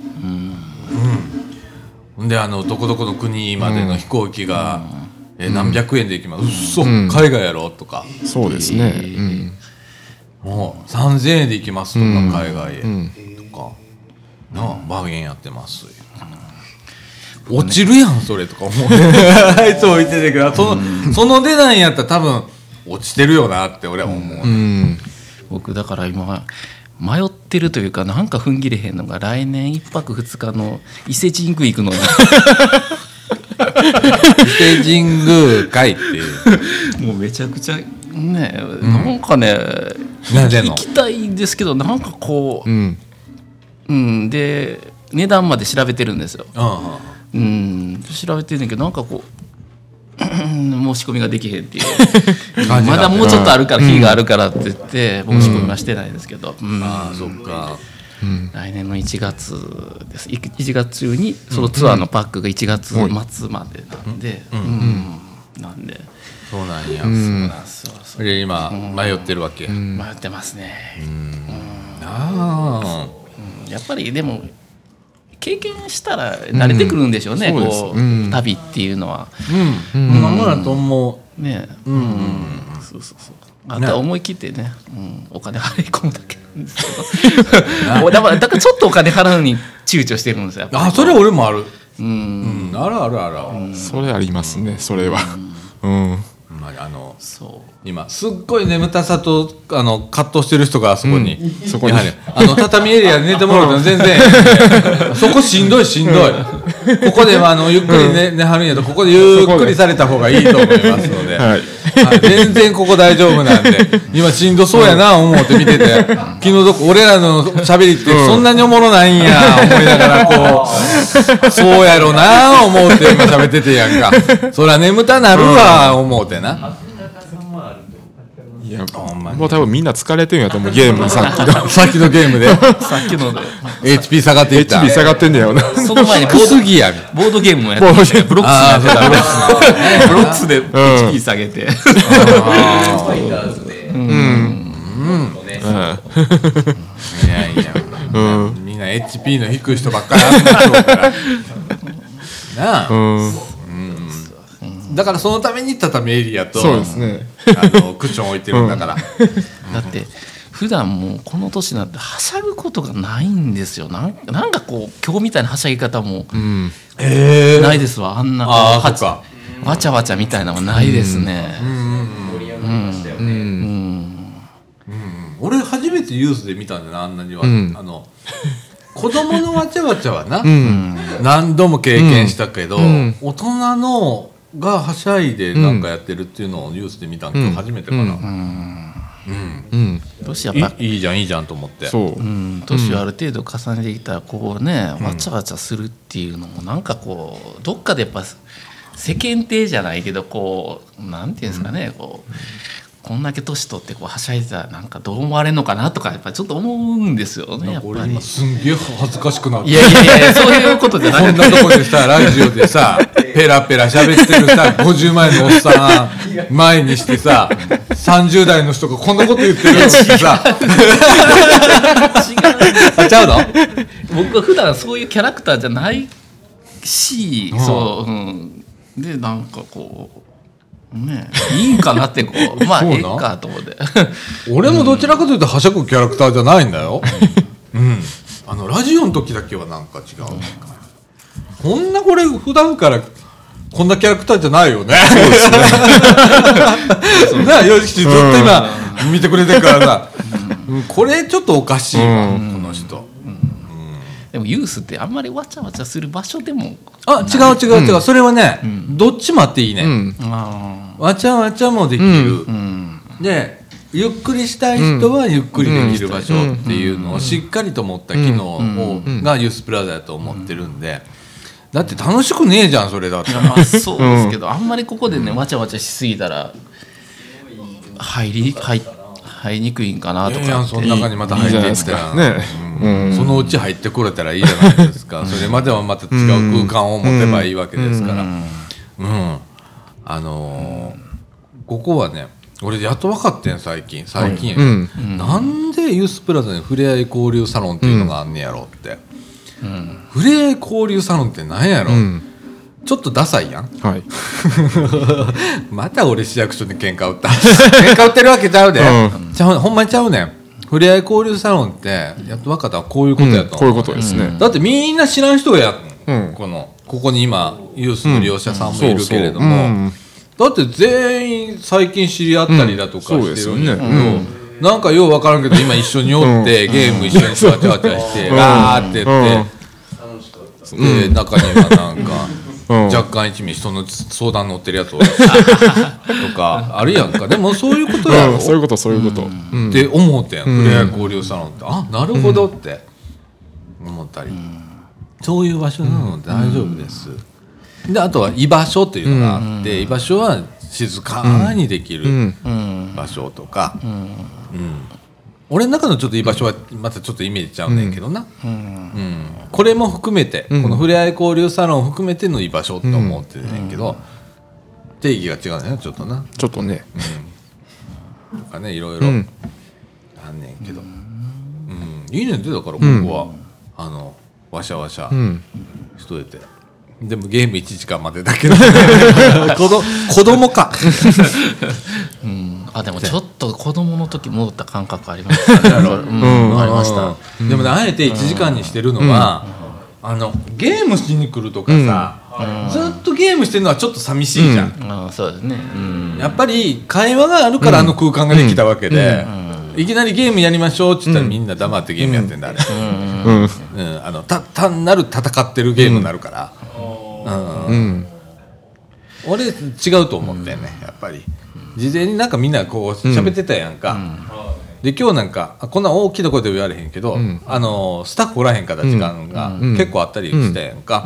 うん。であのどこどこの国までの飛行機が、え何百円で行きます、うっそ、海外やろ？とか。そうですね、うん。もう3000円で行きますとか、海外へ、とか。なあバーゲンやってます落ちるやんそれとか思う。あいつ置いててけどそのその値段やったら多分落ちてるよなって俺は思う、うん。僕だから今迷ってるというかなんか踏ん切れへんのが来年1泊2日の伊勢神宮行くのに 伊勢神宮会っていう。もうめちゃくちゃね、なんかね行きたいんですけどなんかこう、うん。うん、で値段まで調べてるんですよ。うんうん、調べてるんだけどなんかこう 申し込みができへんっていう。まだもうちょっとあるから日があるからって言って申し込みはしてないですけど、うん。ああそっか。来年の1月です。い1月中にそのツアーのパックが1月末までなんで、うん。なんで。そうなんや、そうなんですよ。そうで今迷ってるわけ、迷ってますね、あうん。やっぱりでも経験したら慣れてくるんでしょうね、うん。こう、うん。旅っていうのは。あうん。まあだと思う。ね。うん、そうそうそう。あとは思い切ってね、うん、お金払い込むだけなんですけど。だからだからちょっとお金払うのに躊躇してるんですよあそれ俺もある。うん。うん。あるあるある。ある、それありますねそれは。うん。まあ、あのそう今すっごい眠たさとあの葛藤してる人があそこに、そこに。やはりあの畳エリアで寝てもらうの全然 そこしんどいしんどい。ここであのゆっくり寝,、寝はるんやとここでゆっくりされた方がいいと思いますので、はい。はい。全然ここ大丈夫なんで今しんどそうやな思って見てて昨日どこ俺らの喋りってそんなにおもろないんや思いながらこうそうやろな思うて今喋っててやんか。そりゃ眠たなるわ思うてな。いやもう多分みんな疲れてるんやと思うゲームさっきの。さっきのゲームで。さっきの。で HP 下がっていった。HP 下がってんだよな。その前にボ低ーすぎやドボードゲームもやってましたよブロックスああそうだブロックスで HP 下げて、いやいや、みんな HP の低い人ばっかりなあ、だからそのために畳エリアとそうですねあのクッション置いてるんだから、だって普段もうこの年になってはしゃぐことがないんですよ。なんなんかこう今日みたいなはしゃぎ方もうん。えないですわ。あんなこうああはか。わちゃわちゃみたいなのはないですね。俺初めてユースで見たんだよなあんなには、ん。あの子供のわちゃわちゃはな、うん。何度も経験したけど、ん。大人のがはしゃいでなんかやってるっていうのをニュースで見たん今日初めてかな、うん。年やっぱいいいじゃんいいじゃんと思って。そう。うん、年をある程度重ねてきたらこうね、わちゃわちゃするっていうのもなんかこうどっかでやっぱ世間体じゃないけどこうなんていうんですかね、こうこんだけ年取ってこうはしゃいでたらなんかどう思われるのかなとかやっぱちょっと思うんですよねやっぱり。すんげえ恥ずかしくなって。いやいやいやそういうことじゃなくてこんなとこでさラジオでさ ペラペラ喋ってるさ50前のおっさん前にしてさ30代の人がこんなこと言ってるのってさあちゃうの？僕は普段そういうキャラクターじゃないし、ん。そう、うん、でなんかこうねいいんかなってこう。まあそうな。ええかと思って。俺もどちらかというとはしゃぐキャラクターじゃないんだよ。うん。あのラジオの時だけはなんか違う、こんなこれ普段からこんなキャラクターじゃないよね。そうですね。なあ、よしきずっと今見てくれてるからさ、うん。これちょっとおかしいわ、この人。でもユースってあんまりわちゃわちゃする場所でも。あ、違う違う違う、それはね、どっちもあっていいね。うん。あわちゃわちゃもできる。でゆっくりしたい人はゆっくりできる場所っていうのをしっかりと持った機能をがユースプラザだと思ってるんで。だって楽しくねえじゃんそれだって。まあ そうですけど、あんまりここでねわちゃわちゃしすぎたら入り入入りにくいんかなとかその中にまた入っていったら。ね。うん。そのうち入ってこれたらいいじゃないですか。それまではまた違う空間を持てばいいわけですから。うんあのーここはね俺やっと分かってん最近。最近うん。なんでユースプラザにふれあい交流サロンっていうのがあんねやろって、ふれあい交流サロンってなんやろ、うん。ちょっとダサいやん。はい。また俺市役所に喧嘩売った。喧嘩売ってるわけちゃうで、うちゃうほんまにちゃうねん。ふれあい交流サロンってやっと分かったわ。こういうことやと、うん。こういうことですね。だってみんな知らん人がやっうん。このここに今ユースの利用者さんもいるけれども、だって全員最近知り合ったりだとかうんしてるんですよね。なんかよう分からんけど今一緒におって、ゲーム一緒にわちゃわちゃして、うん。わーって言って、で中にはなんか、うん。若干一味人の相談乗ってるやつ とかあるやんか。でもそういうことやろ、うん。そういうことそういうこと。うん。って思ってん、うん。ふれあい交流サロンって。あなるほどって思ったり、そういう場所なので大丈夫です、であとは居場所っていうのがあって、居場所は静かにできるうん。うん場所とか、うん。俺の中のちょっと居場所はまたちょっとイメージちゃうねんけどな、うん。うん。これも含めて、うん。このふれあい交流サロンを含めての居場所って思ってるねんけど、定義が違うねちょっとな。ちょっとね。とかねいろいろあうん。んねんけど、うん。いいねんてだから僕は、あのわしゃわしゃうん。しといて。でもゲーム1時間までだけど 子ど子供か。うん。あでもちょっと子供の時戻った感覚ありましたねうん。うん。ありました。うん。でもねあえて1時間にしてるのは、あのゲームしに来るとかさ、ずっとゲームしてるのはちょっと寂しいじゃん、あそうですね。うん。やっぱり会話があるからあの空間ができたわけで、いきなりゲームやりましょうって言ったらみんな黙ってゲームやってんだあれ、うんうんあのた単なる戦ってるゲームになるから、うん。うん。俺違うと思ってんねやっぱり。事前になんかみんなこう喋ってたやんか、で今日なんかあこんな大きな声で言われへんけど、ん。あのスタッフおらへんから時間がん。結構あったりしたやんか。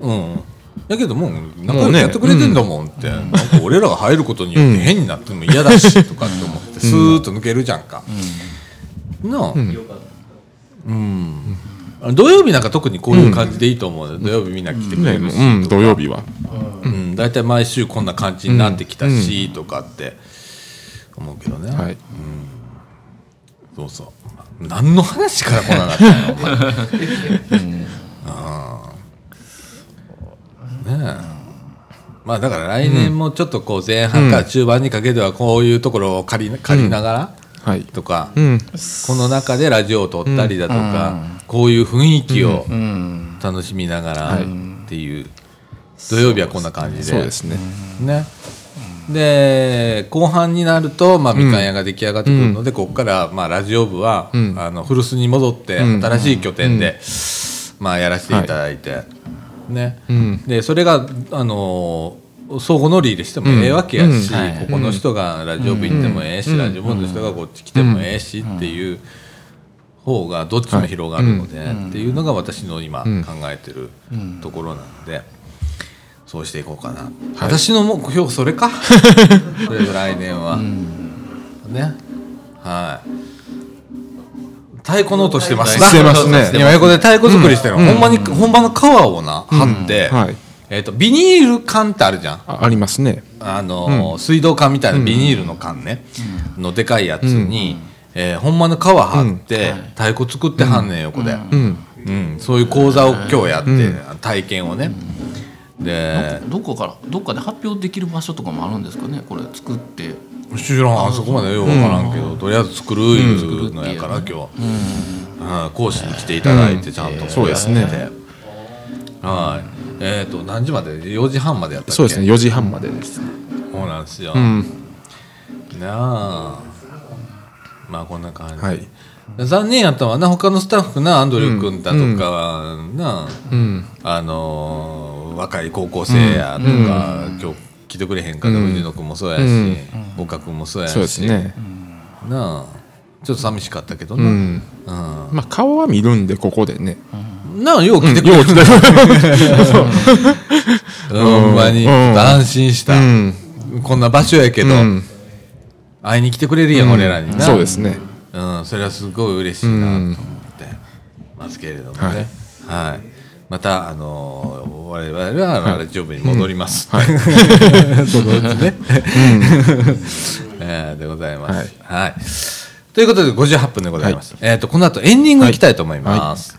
うん、だけどもう仲良くやってくれてんだもんって、なんか俺らが入ることによって変になっても嫌だしとかって思ってスーッと抜けるじゃんか、なあ。うん、土曜日なんか特にこういう感じでいいと思うよ、土曜日みんな来てくれねるし、うん。土曜日は。うん、大体毎週こんな感じになってきたし、とかって思うけどね、はい。そうそう。何の話からこんななったの？ね。えまあだから来年もちょっとこう前半から中盤にかけてはこういうところを借り借りながらはい。とか、うん。この中でラジオを撮ったりだとか、こういう雰囲気をうん。楽しみながらっていう、土曜日はこんな感じで。そうですね。ね。で後半になると、まあ、みかん屋が出来上がってくるので、ここから、まあ、ラジオ部は、ん。あの古巣に戻ってうん。新しい拠点で、まあ、やらせていただいて、ね。うん。でそれがあの相互乗り入れしてもええわけやし、うん。はい。ここの人がラジオ部行ってもええし、ラジオ部の人がこっち来てもええしっていう方がどっちも広がるので、っていうのが私の今考えてるところなので、そうしていこうかな、私の目標それか？それが来年は、ね。はい太鼓の音してます。な してますね。今横で太鼓作りしてるの、ほんまに本場の皮をな貼って、はい。えー、とビニール缶ってあるじゃん。あありますね。あのー水道管みたいなビニールの缶ね、のでかいやつに、えーほんまの皮貼って、太鼓作ってはんねん横で、うん。うん。そういう講座を今日やって、体験をね、でどこからどっかで発表できる場所とかもあるんですかねこれ作って知らん。あそこまでよく分からんけど、とりあえず作るいうのやから、今日、うん。講師に来ていただいてちゃんと。そうですね。はい。えっ、と何時まで？4時半までやったっけ？そうですね。4時半までです。そうなんですよ、うん。なあ。まあこんな感じ、はい。残念やったわな。他のスタッフなアンドリュー君だとかはな、うん。あのー若い高校生やとか、今日来てくれへんかった藤野君もそうやし、岡君もそうやし。そうですね。なあちょっと寂しかったけどな、うん。うん。まあ顔は見るんでここでね。なあよう来てくれる、ほんまに安心した、うん。こんな場所やけど、うん。会いに来てくれるやん、俺らにな。そうですね。うん、それはすごい嬉しいなと思ってますけれどもね、はいまた、あのー我々はラジオ部に戻ります、そのうち ね、ええーでございます。はい。ということで58分でございます。えっ、とこの後エンディングいきたいと思います。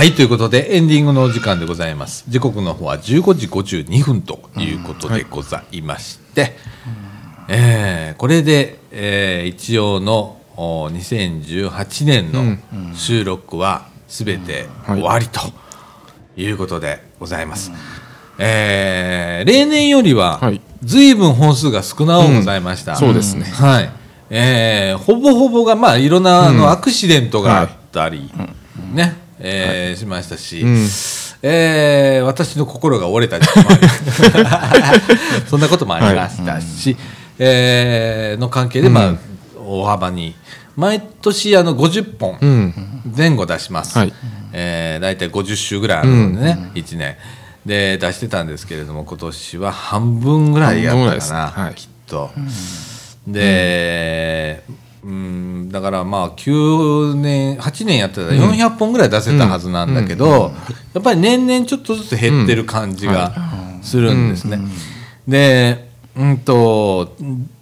はいということでエンディングのお時間でございます。時刻の方は15時52分ということでございまして、えーこれで、えー一応のお2018年の収録は全て終わりということでございます、えー例年よりははい。随分本数が少なおございました、うん。そうですね。はい、えーほぼほぼがまあいろんなあのアクシデントがあったり、ね、えーしましたし、ん。えー私の心が折れたりもあり そんなこともありましたし、えーの関係でまあ、大幅に毎年あの50本うん。前後出します、はい。えー大体50週ぐらいあるのでね、1年。で出してたんですけれども今年は半分ぐらいやったかな、半分ぐらいです。はい。きっと。で、うん、だからまあ9年8年やってたら400本ぐらい出せたはずなんだけど、やっぱり年々ちょっとずつ減ってる感じがするんですね。で、うんと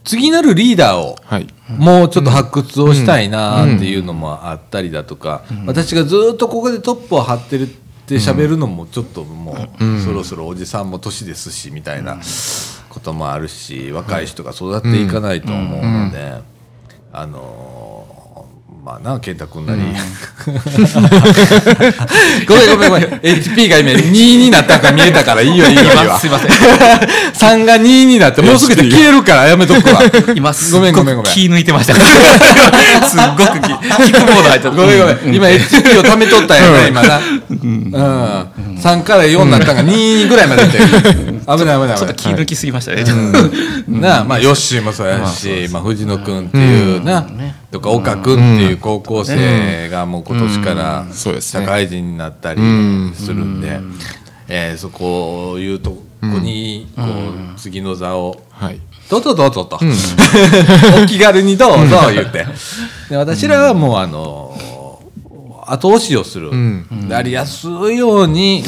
次なるリーダーをはい。もうちょっと発掘をしたいなっていうのもあったりだとか、私がずっとここでトップを張ってるって喋るのもちょっともうそろそろおじさんも年ですしみたいなこともあるし若い人が育っていかないと思うので、あのーまあな健太君なり、ごめんごめんごめん。HP が今2になったか見えたからいいよいいよ。すいません。3が2になってもうすぐで消えるからやめとくわ。今すごめんごめんごめん。く気抜いてました。すっごく気。聞くモード入っちゃった。ごめんごめん。今 HP を貯めとったんやな、今な。うん。3から4になったんが2ぐらいまで出てる。危ない危ない危ない。ちょっと気抜きすぎましたね、なあ、まあ、ヨッシーもそうやし、まあ、藤野君っていうな、とか、岡君っていう高校生がもう今年からそうですね。社会人になったりするんで、えーそこをいうとこに、こう、次の座を、はい。どうぞどうぞと、お気軽にどうぞ言って。で私らはもうあの後押しをする、やりやすいように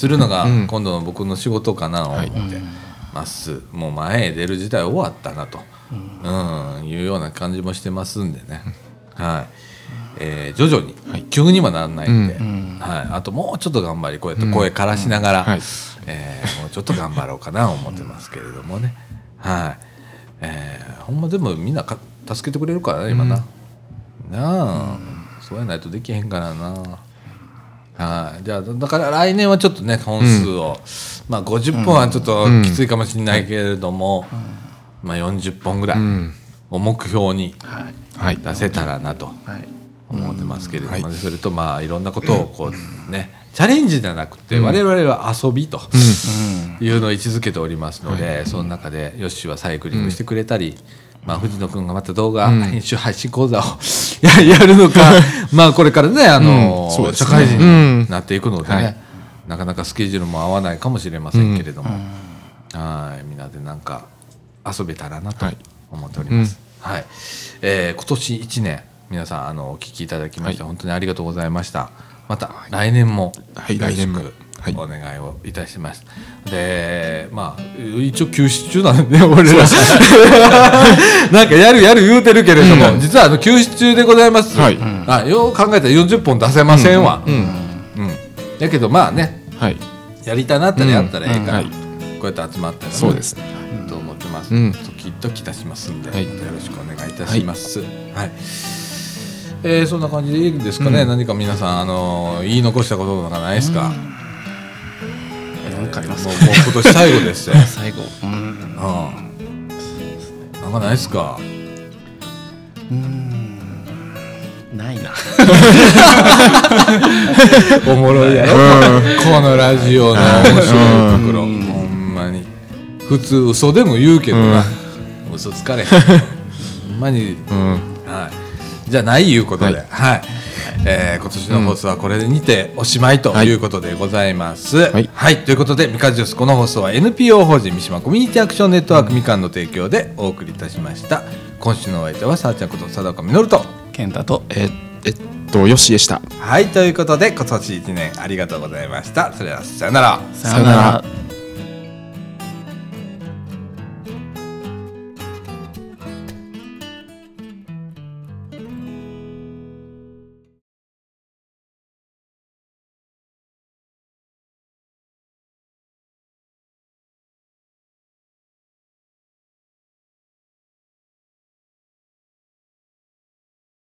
するのが今度の僕の仕事かなと思って。ます、もう前へ出る時代終わったなと、うん。いうような感じもしてますんでね、はい。えー徐々に、急にはならないんで、はい、あともうちょっと頑張りこうやって声からしながら、はい。えーもうちょっと頑張ろうかなと思ってますけれどもね。はい、えーほんまでもみんなか助けてくれるからね今な、なあ、そうやないとできへんからなはい。じゃあだから来年はちょっとね本数を、まあ50本はちょっときついかもしれないけれども、まあ40本ぐらいを目標にはい。出せたらなとはい。思ってますけれども、ね。それとまあいろんなことをこうねチャレンジじゃなくて我々は遊びというのを位置づけておりますので、その中でヨッシーはサイクリングしてくれたり、まあ、藤野君がまた動画編集配信講座を ややるのか まあこれからねあの、うん。社会人になっていくのでね、はい。なかなかスケジュールも合わないかもしれませんけれども、はい。みんなでなんか遊べたらなとはい。思っております。はい、えー今年1年皆さんあのお聞きいただきまして、本当にありがとうございました。また来年もはい。よろし来年も。くはいお願いをいたします。でまあ一応休止中なんでね 俺ら。なんかやるやる言うてるけれども、実はあの休止中でございます。はい。あよう考えたら40本出せませんわ。うん。だけどまあねはい。やりたなったらやったらええから、はい。こうやって集まったらねそうです。ねと思ってます、うん。時々出しますんで、よろしくお願いいたします。はい、えーそんな感じでいいですかね、うん。何か皆さんあの言い残したこととかないですか、なんかあります。もうもう今年最後ですよ。最後。うん。うん。なんかないですか？ないな。おもろいやろ、このラジオの面白いところ、ほんまに。普通嘘でも言うけどな、嘘つかれへん。ほんまに、うん。はい、じゃないいうことで、ははいいえー今年の放送はこれにておしまいということでございます。はいいということでみかんジュースこの放送は NPO 法人三島コミュニティアクションネットワークみかんの提供でお送りいたしました。今週のお相手はさあちゃんこと佐岡実と。健太とええっとよしでしたはいということで今年1年ありがとうございました。それではさよなら。さようなら